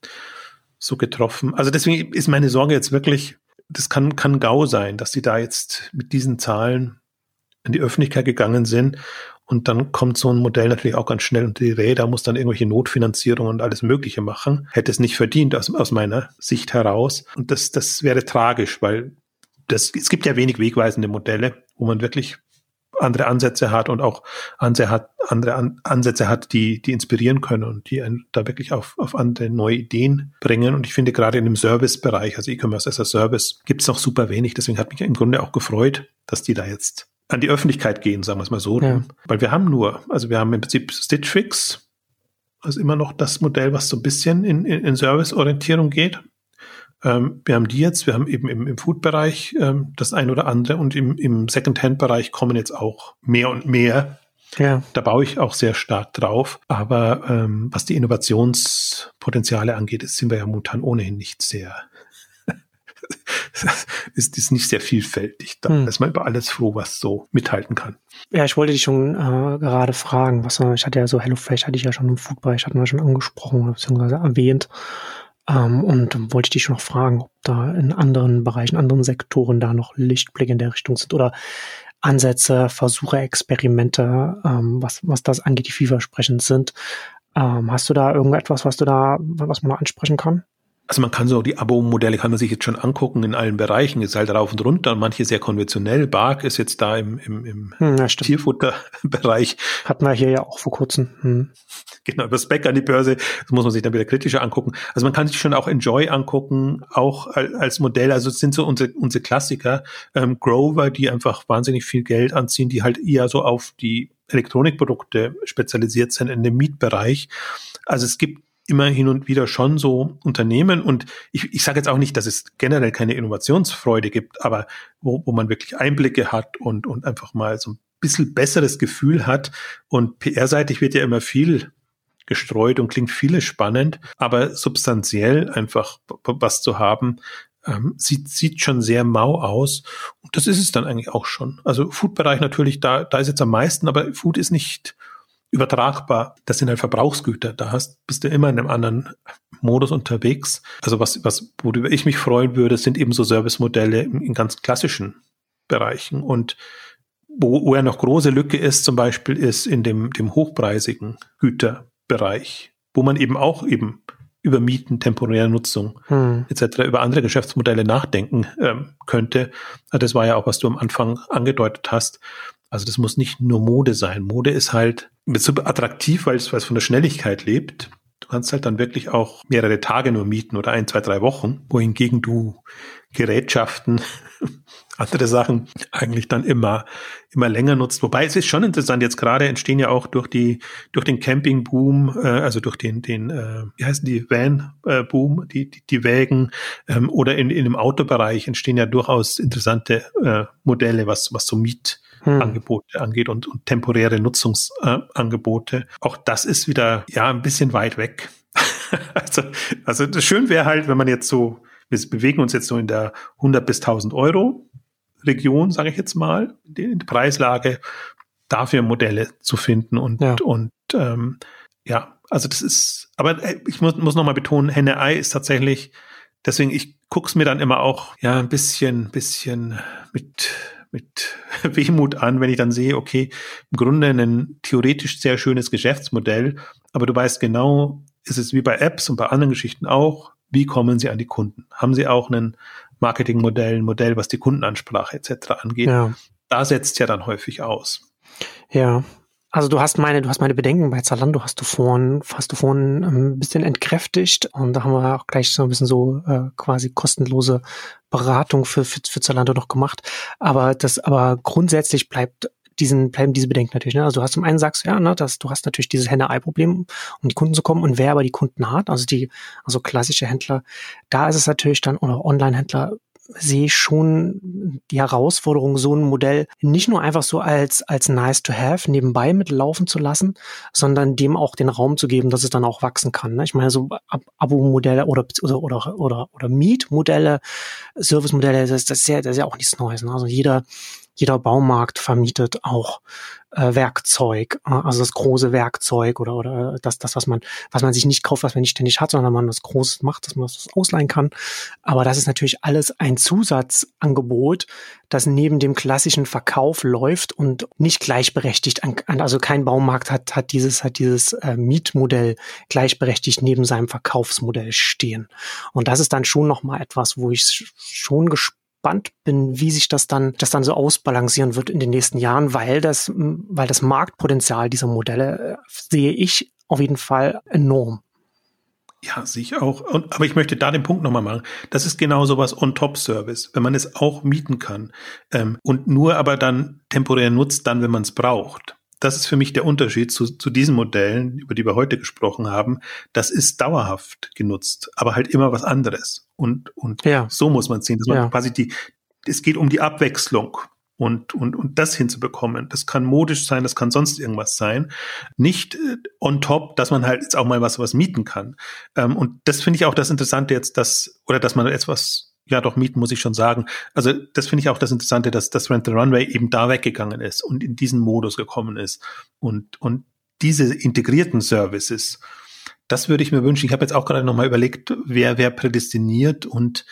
so getroffen. Also deswegen ist meine Sorge jetzt wirklich, das kann, kann GAU sein, dass sie da jetzt mit diesen Zahlen in die Öffentlichkeit gegangen sind und dann kommt so ein Modell natürlich auch ganz schnell unter die Räder, muss dann irgendwelche Notfinanzierung und alles Mögliche machen. Hätte es nicht verdient aus, aus meiner Sicht heraus. Und das, das wäre tragisch, weil das, es gibt ja wenig wegweisende Modelle, wo man wirklich andere Ansätze hat und auch andere, hat, andere Ansätze hat, die, die inspirieren können und die einen da wirklich auf, auf andere neue Ideen bringen. Und ich finde gerade in dem Servicebereich, also E-Commerce as a Service, gibt es noch super wenig. Deswegen hat mich im Grunde auch gefreut, dass die da jetzt an die Öffentlichkeit gehen, sagen wir es mal so. Ja. Weil wir haben nur, also wir haben im Prinzip Stitch Fix, also immer noch das Modell, was so ein bisschen in, in, in Serviceorientierung geht. Ähm, wir haben die jetzt, wir haben eben im, im Food-Bereich ähm, das ein oder andere und im, im Second-Hand-Bereich kommen jetzt auch mehr und mehr. Ja. Da baue ich auch sehr stark drauf. Aber ähm, was die Innovationspotenziale angeht, sind wir ja momentan ohnehin nicht sehr ist, ist nicht sehr vielfältig. Da hm. ist man über alles froh, was so mithalten kann. Ja, ich wollte dich schon äh, gerade fragen, was ich hatte ja so HelloFresh hatte ich ja schon im Foodbereich, hatten wir schon angesprochen bzw. erwähnt. Ähm, und wollte ich dich schon noch fragen, ob da in anderen Bereichen, anderen Sektoren da noch Lichtblicke in der Richtung sind oder Ansätze, Versuche, Experimente, ähm, was, was das angeht, die vielversprechend sind. Ähm, hast du da irgendetwas, was du da, was man da ansprechen kann? Also man kann so die Abo-Modelle kann man sich jetzt schon angucken in allen Bereichen, ist halt rauf und runter und manche sehr konventionell. Bark ist jetzt da im, im, im hm, ja, Tierfutterbereich. Hatten wir hier ja auch vor kurzem. Hm. Genau, das Back an die Börse, das muss man sich dann wieder kritischer angucken. Also man kann sich schon auch Enjoy angucken, auch als Modell. Also es sind so unsere, unsere Klassiker, ähm, Grover, die einfach wahnsinnig viel Geld anziehen, die halt eher so auf die Elektronikprodukte spezialisiert sind in dem Mietbereich. Also es gibt immer hin und wieder schon so Unternehmen und ich, ich sage jetzt auch nicht, dass es generell keine Innovationsfreude gibt, aber wo, wo man wirklich Einblicke hat und, und einfach mal so ein bisschen besseres Gefühl hat und PR-seitig wird ja immer viel gestreut und klingt vieles spannend, aber substanziell einfach was zu haben, ähm, sieht, sieht schon sehr mau aus. Und das ist es dann eigentlich auch schon. Also Food-Bereich natürlich, da, da ist jetzt am meisten, aber Food ist nicht übertragbar. Das sind halt Verbrauchsgüter. Da hast, bist du immer in einem anderen Modus unterwegs. Also was, was, worüber ich mich freuen würde, sind eben so Servicemodelle in, in ganz klassischen Bereichen. Und wo, wo ja noch große Lücke ist, zum Beispiel, ist in dem, dem hochpreisigen Güterbereich, wo man eben auch eben über Mieten, temporäre Nutzung hm. etc., über andere Geschäftsmodelle nachdenken ähm, könnte. Das war ja auch, was du am Anfang angedeutet hast. Also das muss nicht nur Mode sein. Mode ist halt super attraktiv, weil es, weil es von der Schnelligkeit lebt. Du kannst halt dann wirklich auch mehrere Tage nur mieten oder ein, zwei, drei Wochen, wohingegen du Gerätschaften, andere Sachen eigentlich dann immer, immer länger nutzt. Wobei es ist schon interessant, jetzt gerade entstehen ja auch durch die, durch den Campingboom, äh, also durch den, den, äh, wie heißen die, Van-Boom, die, die, die Wägen, ähm, oder in, in dem Autobereich entstehen ja durchaus interessante äh, Modelle, was, was so Miet, hm. Angebote angeht und, und temporäre Nutzungsangebote. Äh, Auch das ist wieder ja ein bisschen weit weg. also, also das schön wäre halt, wenn man jetzt so, wir bewegen uns jetzt so in der 100 bis 1000 Euro Region, sage ich jetzt mal, in der Preislage, dafür Modelle zu finden und ja. und ähm, ja, also das ist, aber äh, ich muss, muss nochmal betonen, Henne Ei ist tatsächlich, deswegen, ich guck's mir dann immer auch ja ein bisschen, bisschen mit mit Wehmut an, wenn ich dann sehe, okay, im Grunde ein theoretisch sehr schönes Geschäftsmodell, aber du weißt genau, ist es wie bei Apps und bei anderen Geschichten auch, wie kommen sie an die Kunden? Haben sie auch ein Marketingmodell, ein Modell, was die Kundenansprache etc. angeht? Ja. Da setzt ja dann häufig aus. Ja, also du hast meine, du hast meine Bedenken bei Zalando hast du vorhin, hast du vorhin ähm, ein bisschen entkräftigt und da haben wir auch gleich so ein bisschen so äh, quasi kostenlose Beratung für, für, für Zalando noch gemacht. Aber das, aber grundsätzlich bleibt diesen, bleiben diese Bedenken natürlich. Ne? Also du hast zum einen sagst, ja, ne, dass du hast natürlich dieses Henne-Ei-Problem, um die Kunden zu kommen. Und wer aber die Kunden hat, also die, also klassische Händler, da ist es natürlich dann, oder Online-Händler, sehe ich schon die Herausforderung, so ein Modell nicht nur einfach so als, als nice to have nebenbei mitlaufen zu lassen, sondern dem auch den Raum zu geben, dass es dann auch wachsen kann. Ne? Ich meine, so Ab Abo-Modelle oder, oder, oder, oder, oder Mietmodelle, Service-Modelle, das, das, ist ja, das ist ja auch nichts Neues. Ne? Also jeder, jeder Baumarkt vermietet auch äh, Werkzeug, äh, also das große Werkzeug oder oder das das was man was man sich nicht kauft, was man nicht ständig hat, sondern man das Großes macht, dass man das ausleihen kann. Aber das ist natürlich alles ein Zusatzangebot, das neben dem klassischen Verkauf läuft und nicht gleichberechtigt an, also kein Baumarkt hat hat dieses hat dieses äh, Mietmodell gleichberechtigt neben seinem Verkaufsmodell stehen. Und das ist dann schon noch mal etwas, wo ich schon gespannt gespannt bin, wie sich das dann, das dann so ausbalancieren wird in den nächsten Jahren, weil das, weil das Marktpotenzial dieser Modelle äh, sehe ich auf jeden Fall enorm. Ja, ich auch. Und, aber ich möchte da den Punkt nochmal machen. Das ist genau sowas On-Top-Service, wenn man es auch mieten kann ähm, und nur aber dann temporär nutzt, dann, wenn man es braucht das ist für mich der Unterschied zu, zu diesen Modellen, über die wir heute gesprochen haben. Das ist dauerhaft genutzt, aber halt immer was anderes. Und, und ja. so muss man sehen, dass man ja. quasi die, es geht um die Abwechslung und, und, und das hinzubekommen. Das kann modisch sein, das kann sonst irgendwas sein. Nicht äh, on top, dass man halt jetzt auch mal was, was mieten kann. Ähm, und das finde ich auch das Interessante jetzt, dass, oder dass man etwas ja doch mieten, muss ich schon sagen. Also das finde ich auch das Interessante, dass das Rent the Runway eben da weggegangen ist und in diesen Modus gekommen ist. Und, und diese integrierten Services, das würde ich mir wünschen. Ich habe jetzt auch gerade nochmal überlegt, wer wer prädestiniert und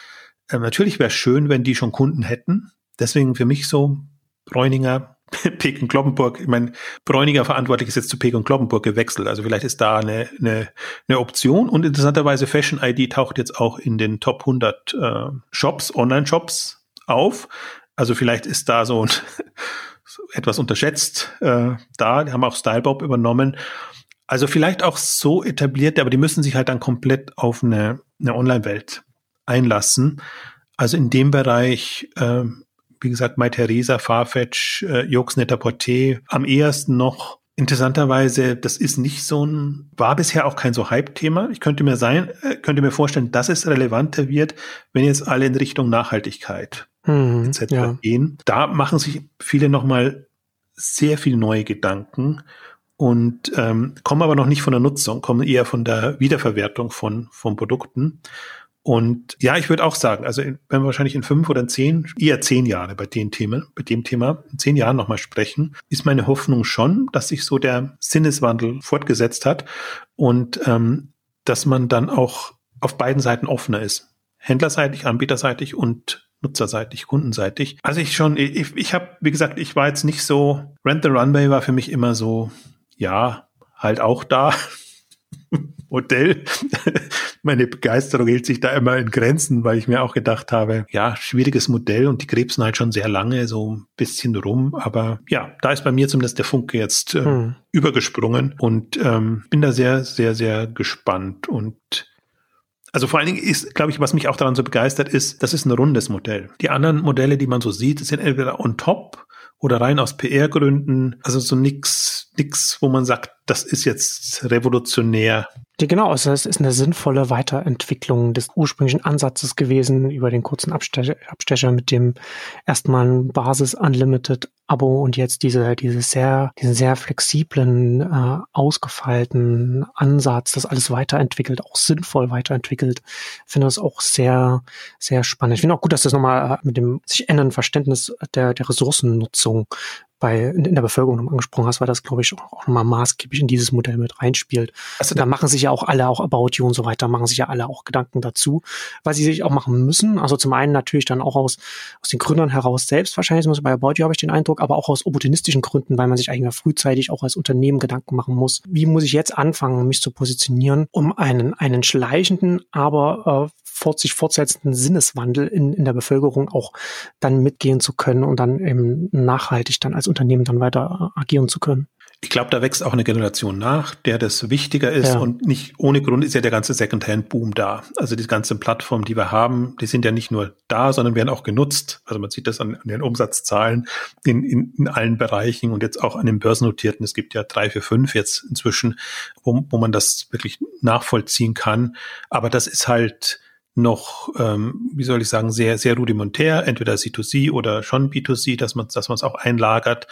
äh, natürlich wäre schön, wenn die schon Kunden hätten. Deswegen für mich so Bräuninger, Peek und Kloppenburg, ich meine, Bräuniger verantwortlich ist jetzt zu Peek und Kloppenburg gewechselt, also vielleicht ist da eine, eine, eine Option. Und interessanterweise Fashion ID taucht jetzt auch in den Top 100 äh, Shops, Online-Shops auf, also vielleicht ist da so ein etwas unterschätzt äh, da, die haben auch Stylebob übernommen, also vielleicht auch so etabliert, aber die müssen sich halt dann komplett auf eine, eine Online-Welt einlassen. Also in dem Bereich äh, wie gesagt, Mai Theresa, Farfetch, äh, Jux Net-a-Porter am ehesten noch Interessanterweise, das ist nicht so ein, war bisher auch kein so Hype-Thema. Ich könnte mir sein, äh, könnte mir vorstellen, dass es relevanter wird, wenn jetzt alle in Richtung Nachhaltigkeit mhm, etc. Ja. gehen. Da machen sich viele nochmal sehr viel neue Gedanken. Und ähm, kommen aber noch nicht von der Nutzung, kommen eher von der Wiederverwertung von, von Produkten. Und ja, ich würde auch sagen, also wenn wir wahrscheinlich in fünf oder zehn, eher zehn Jahre bei den Themen, bei dem Thema, in zehn Jahren nochmal sprechen, ist meine Hoffnung schon, dass sich so der Sinneswandel fortgesetzt hat und ähm, dass man dann auch auf beiden Seiten offener ist. Händlerseitig, anbieterseitig und nutzerseitig, kundenseitig. Also ich schon, ich, ich habe, wie gesagt, ich war jetzt nicht so, Rent the Runway war für mich immer so, ja, halt auch da. Modell. Meine Begeisterung hielt sich da immer in Grenzen, weil ich mir auch gedacht habe, ja, schwieriges Modell und die krebsen halt schon sehr lange so ein bisschen rum. Aber ja, da ist bei mir zumindest der Funke jetzt äh, hm. übergesprungen und ähm, bin da sehr, sehr, sehr gespannt und also vor allen Dingen ist, glaube ich, was mich auch daran so begeistert ist, das ist ein rundes Modell. Die anderen Modelle, die man so sieht, sind entweder on top oder rein aus PR-Gründen. Also so nix, nix, wo man sagt, das ist jetzt revolutionär. Ja, genau, also es ist eine sinnvolle Weiterentwicklung des ursprünglichen Ansatzes gewesen über den kurzen Abstecher, Abstecher mit dem erstmal Basis Unlimited Abo und jetzt diese, diese sehr, diesen sehr flexiblen, äh, ausgefeilten Ansatz, das alles weiterentwickelt, auch sinnvoll weiterentwickelt. Ich finde das auch sehr, sehr spannend. Ich finde auch gut, dass das nochmal mit dem sich ändernden Verständnis der, der Ressourcennutzung bei, in, der Bevölkerung angesprochen hast, weil das, glaube ich, auch, auch nochmal maßgeblich in dieses Modell mit reinspielt. Also da machen sich ja auch alle, auch About You und so weiter, machen sich ja alle auch Gedanken dazu, weil sie sich auch machen müssen. Also zum einen natürlich dann auch aus, aus den Gründern heraus selbst wahrscheinlich, bei About You habe ich den Eindruck, aber auch aus opportunistischen Gründen, weil man sich eigentlich frühzeitig auch als Unternehmen Gedanken machen muss. Wie muss ich jetzt anfangen, mich zu positionieren, um einen, einen schleichenden, aber äh, fort, sich fortsetzenden Sinneswandel in, in der Bevölkerung auch dann mitgehen zu können und dann eben nachhaltig dann als Unternehmen dann weiter agieren zu können. Ich glaube, da wächst auch eine Generation nach, der das wichtiger ist ja. und nicht ohne Grund ist ja der ganze Secondhand-Boom da. Also die ganzen Plattformen, die wir haben, die sind ja nicht nur da, sondern werden auch genutzt. Also man sieht das an, an den Umsatzzahlen in, in, in allen Bereichen und jetzt auch an den Börsennotierten. Es gibt ja drei, vier, fünf jetzt inzwischen, wo, wo man das wirklich nachvollziehen kann. Aber das ist halt noch, ähm, wie soll ich sagen, sehr, sehr rudimentär, entweder C2C oder schon B2C, dass man dass man es auch einlagert,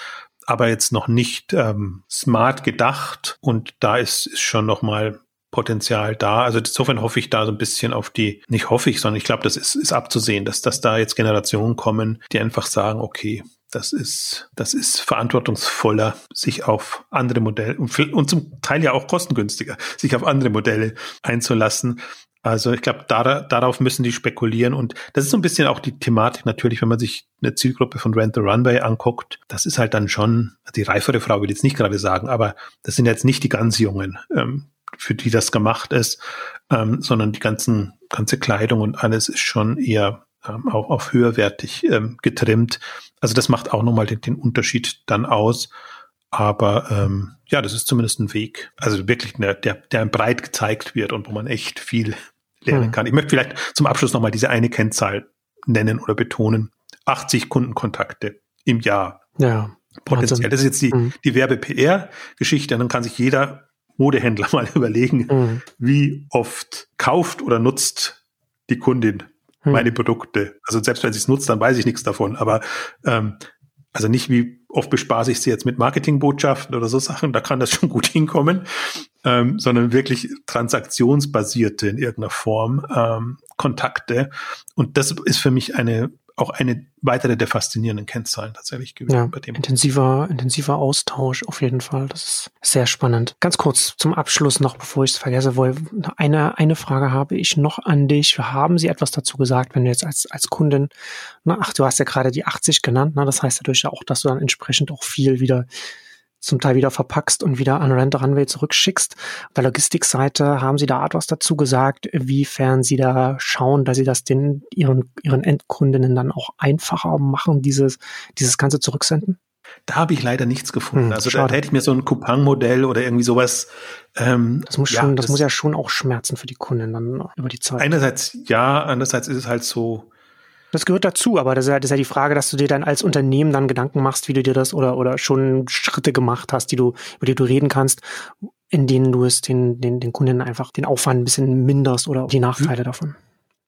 aber jetzt noch nicht ähm, smart gedacht. Und da ist, ist schon noch mal Potenzial da. Also insofern hoffe ich da so ein bisschen auf die, nicht hoffe ich, sondern ich glaube, das ist, ist abzusehen, dass, dass da jetzt Generationen kommen, die einfach sagen, okay, das ist, das ist verantwortungsvoller, sich auf andere Modelle und, und zum Teil ja auch kostengünstiger, sich auf andere Modelle einzulassen, also ich glaube, da, darauf müssen die spekulieren. Und das ist so ein bisschen auch die Thematik natürlich, wenn man sich eine Zielgruppe von Rent the Runway anguckt. Das ist halt dann schon, die reifere Frau will jetzt nicht gerade sagen, aber das sind jetzt nicht die ganz Jungen, ähm, für die das gemacht ist, ähm, sondern die ganzen, ganze Kleidung und alles ist schon eher ähm, auch auf höherwertig ähm, getrimmt. Also das macht auch nochmal den, den Unterschied dann aus. Aber ähm, ja, das ist zumindest ein Weg. Also wirklich, der, der, der breit gezeigt wird und wo man echt viel lernen mhm. kann. Ich möchte vielleicht zum Abschluss nochmal diese eine Kennzahl nennen oder betonen. 80 Kundenkontakte im Jahr. Ja. Potenziell. Das ist jetzt die, mhm. die Werbe-PR-Geschichte. Dann kann sich jeder Modehändler mal überlegen, mhm. wie oft kauft oder nutzt die Kundin mhm. meine Produkte. Also selbst wenn sie es nutzt, dann weiß ich nichts davon. Aber ähm, also nicht wie oft bespaße ich sie jetzt mit Marketingbotschaften oder so Sachen, da kann das schon gut hinkommen, ähm, sondern wirklich transaktionsbasierte in irgendeiner Form ähm, Kontakte. Und das ist für mich eine auch eine weitere der faszinierenden Kennzahlen tatsächlich gewesen. Ja, bei dem. Intensiver, intensiver Austausch auf jeden Fall. Das ist sehr spannend. Ganz kurz zum Abschluss noch, bevor ich es vergesse, weil eine, eine Frage habe ich noch an dich. Haben Sie etwas dazu gesagt, wenn du jetzt als, als Kundin, na, ach, du hast ja gerade die 80 genannt, na, das heißt natürlich auch, dass du dann entsprechend auch viel wieder zum Teil wieder verpackst und wieder an Rent Runway zurückschickst. Auf der Logistikseite haben Sie da etwas dazu gesagt, wiefern Sie da schauen, dass Sie das den Ihren, Ihren Endkundinnen dann auch einfacher machen, dieses, dieses ganze Zurücksenden? Da habe ich leider nichts gefunden. Hm, also schade. da hätte ich mir so ein Coupon-Modell oder irgendwie sowas. Ähm, das muss schon, ja, das, das, muss ja schon auch schmerzen für die Kunden dann über die Zeit. Einerseits ja, andererseits ist es halt so, das gehört dazu, aber das ist, ja, das ist ja die Frage, dass du dir dann als Unternehmen dann Gedanken machst, wie du dir das oder, oder schon Schritte gemacht hast, die du, über die du reden kannst, in denen du es den, den, den Kunden einfach den Aufwand ein bisschen minderst oder die Nachteile davon.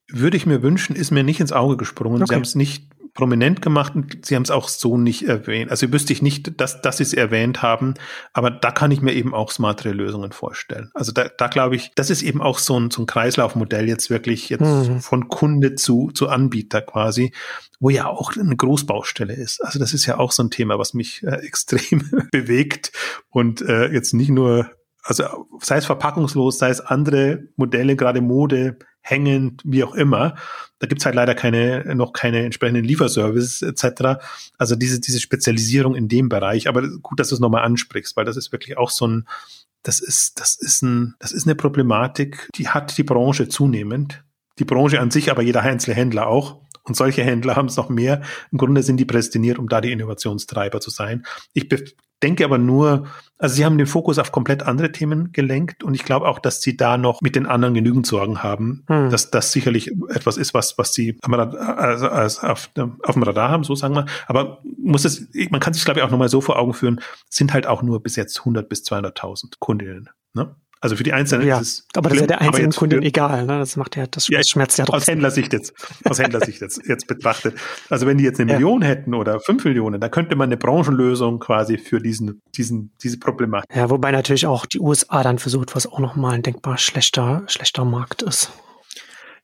Würde ich mir wünschen, ist mir nicht ins Auge gesprungen. Okay. Sie haben es nicht prominent gemacht und Sie haben es auch so nicht erwähnt. Also wüsste ich nicht, dass, dass Sie es erwähnt haben, aber da kann ich mir eben auch smartere Lösungen vorstellen. Also da, da glaube ich, das ist eben auch so ein, so ein Kreislaufmodell jetzt wirklich jetzt mhm. von Kunde zu, zu Anbieter quasi, wo ja auch eine Großbaustelle ist. Also das ist ja auch so ein Thema, was mich äh, extrem bewegt und äh, jetzt nicht nur also sei es verpackungslos, sei es andere Modelle, gerade Mode, hängend, wie auch immer. Da gibt's halt leider keine, noch keine entsprechenden Lieferservices etc. Also diese, diese Spezialisierung in dem Bereich. Aber gut, dass du es nochmal ansprichst, weil das ist wirklich auch so ein, das ist, das ist ein, das ist eine Problematik, die hat die Branche zunehmend. Die Branche an sich, aber jeder einzelne Händler auch. Und solche Händler haben es noch mehr. Im Grunde sind die prädestiniert, um da die Innovationstreiber zu sein. Ich denke aber nur, also sie haben den Fokus auf komplett andere Themen gelenkt und ich glaube auch, dass sie da noch mit den anderen genügend Sorgen haben, hm. dass das sicherlich etwas ist, was, was sie also, also auf, auf dem Radar haben, so sagen wir. Aber muss es, man kann sich glaube ich auch nochmal so vor Augen führen, sind halt auch nur bis jetzt 100 bis 200.000 Kundinnen. Ne? Also für die Einzelnen ja, ist es. Aber das ist ja der einzelnen Kundin egal, ne? Das macht ja, das ja, schmerzt ja trotzdem. Aus Händlersicht jetzt, aus Händlersicht jetzt, jetzt betrachtet. Also wenn die jetzt eine ja. Million hätten oder fünf Millionen, dann könnte man eine Branchenlösung quasi für diesen, diesen, diese Problematik. Ja, wobei natürlich auch die USA dann versucht, was auch nochmal ein denkbar schlechter, schlechter Markt ist.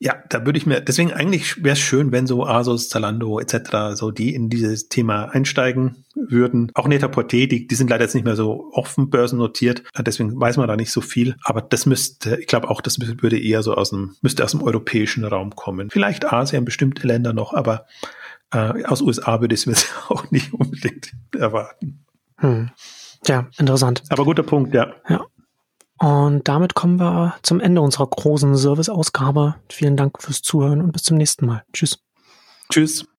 Ja, da würde ich mir, deswegen eigentlich wäre es schön, wenn so Asus, Zalando etc., so die in dieses Thema einsteigen würden. Auch net die, die sind leider jetzt nicht mehr so offen börsennotiert, deswegen weiß man da nicht so viel. Aber das müsste, ich glaube auch, das würde eher so aus dem, müsste aus dem europäischen Raum kommen. Vielleicht Asien, bestimmte Länder noch, aber äh, aus USA würde ich es mir auch nicht unbedingt erwarten. Hm. Ja, interessant. Aber guter Punkt, ja. Ja. Und damit kommen wir zum Ende unserer großen Service-Ausgabe. Vielen Dank fürs Zuhören und bis zum nächsten Mal. Tschüss. Tschüss.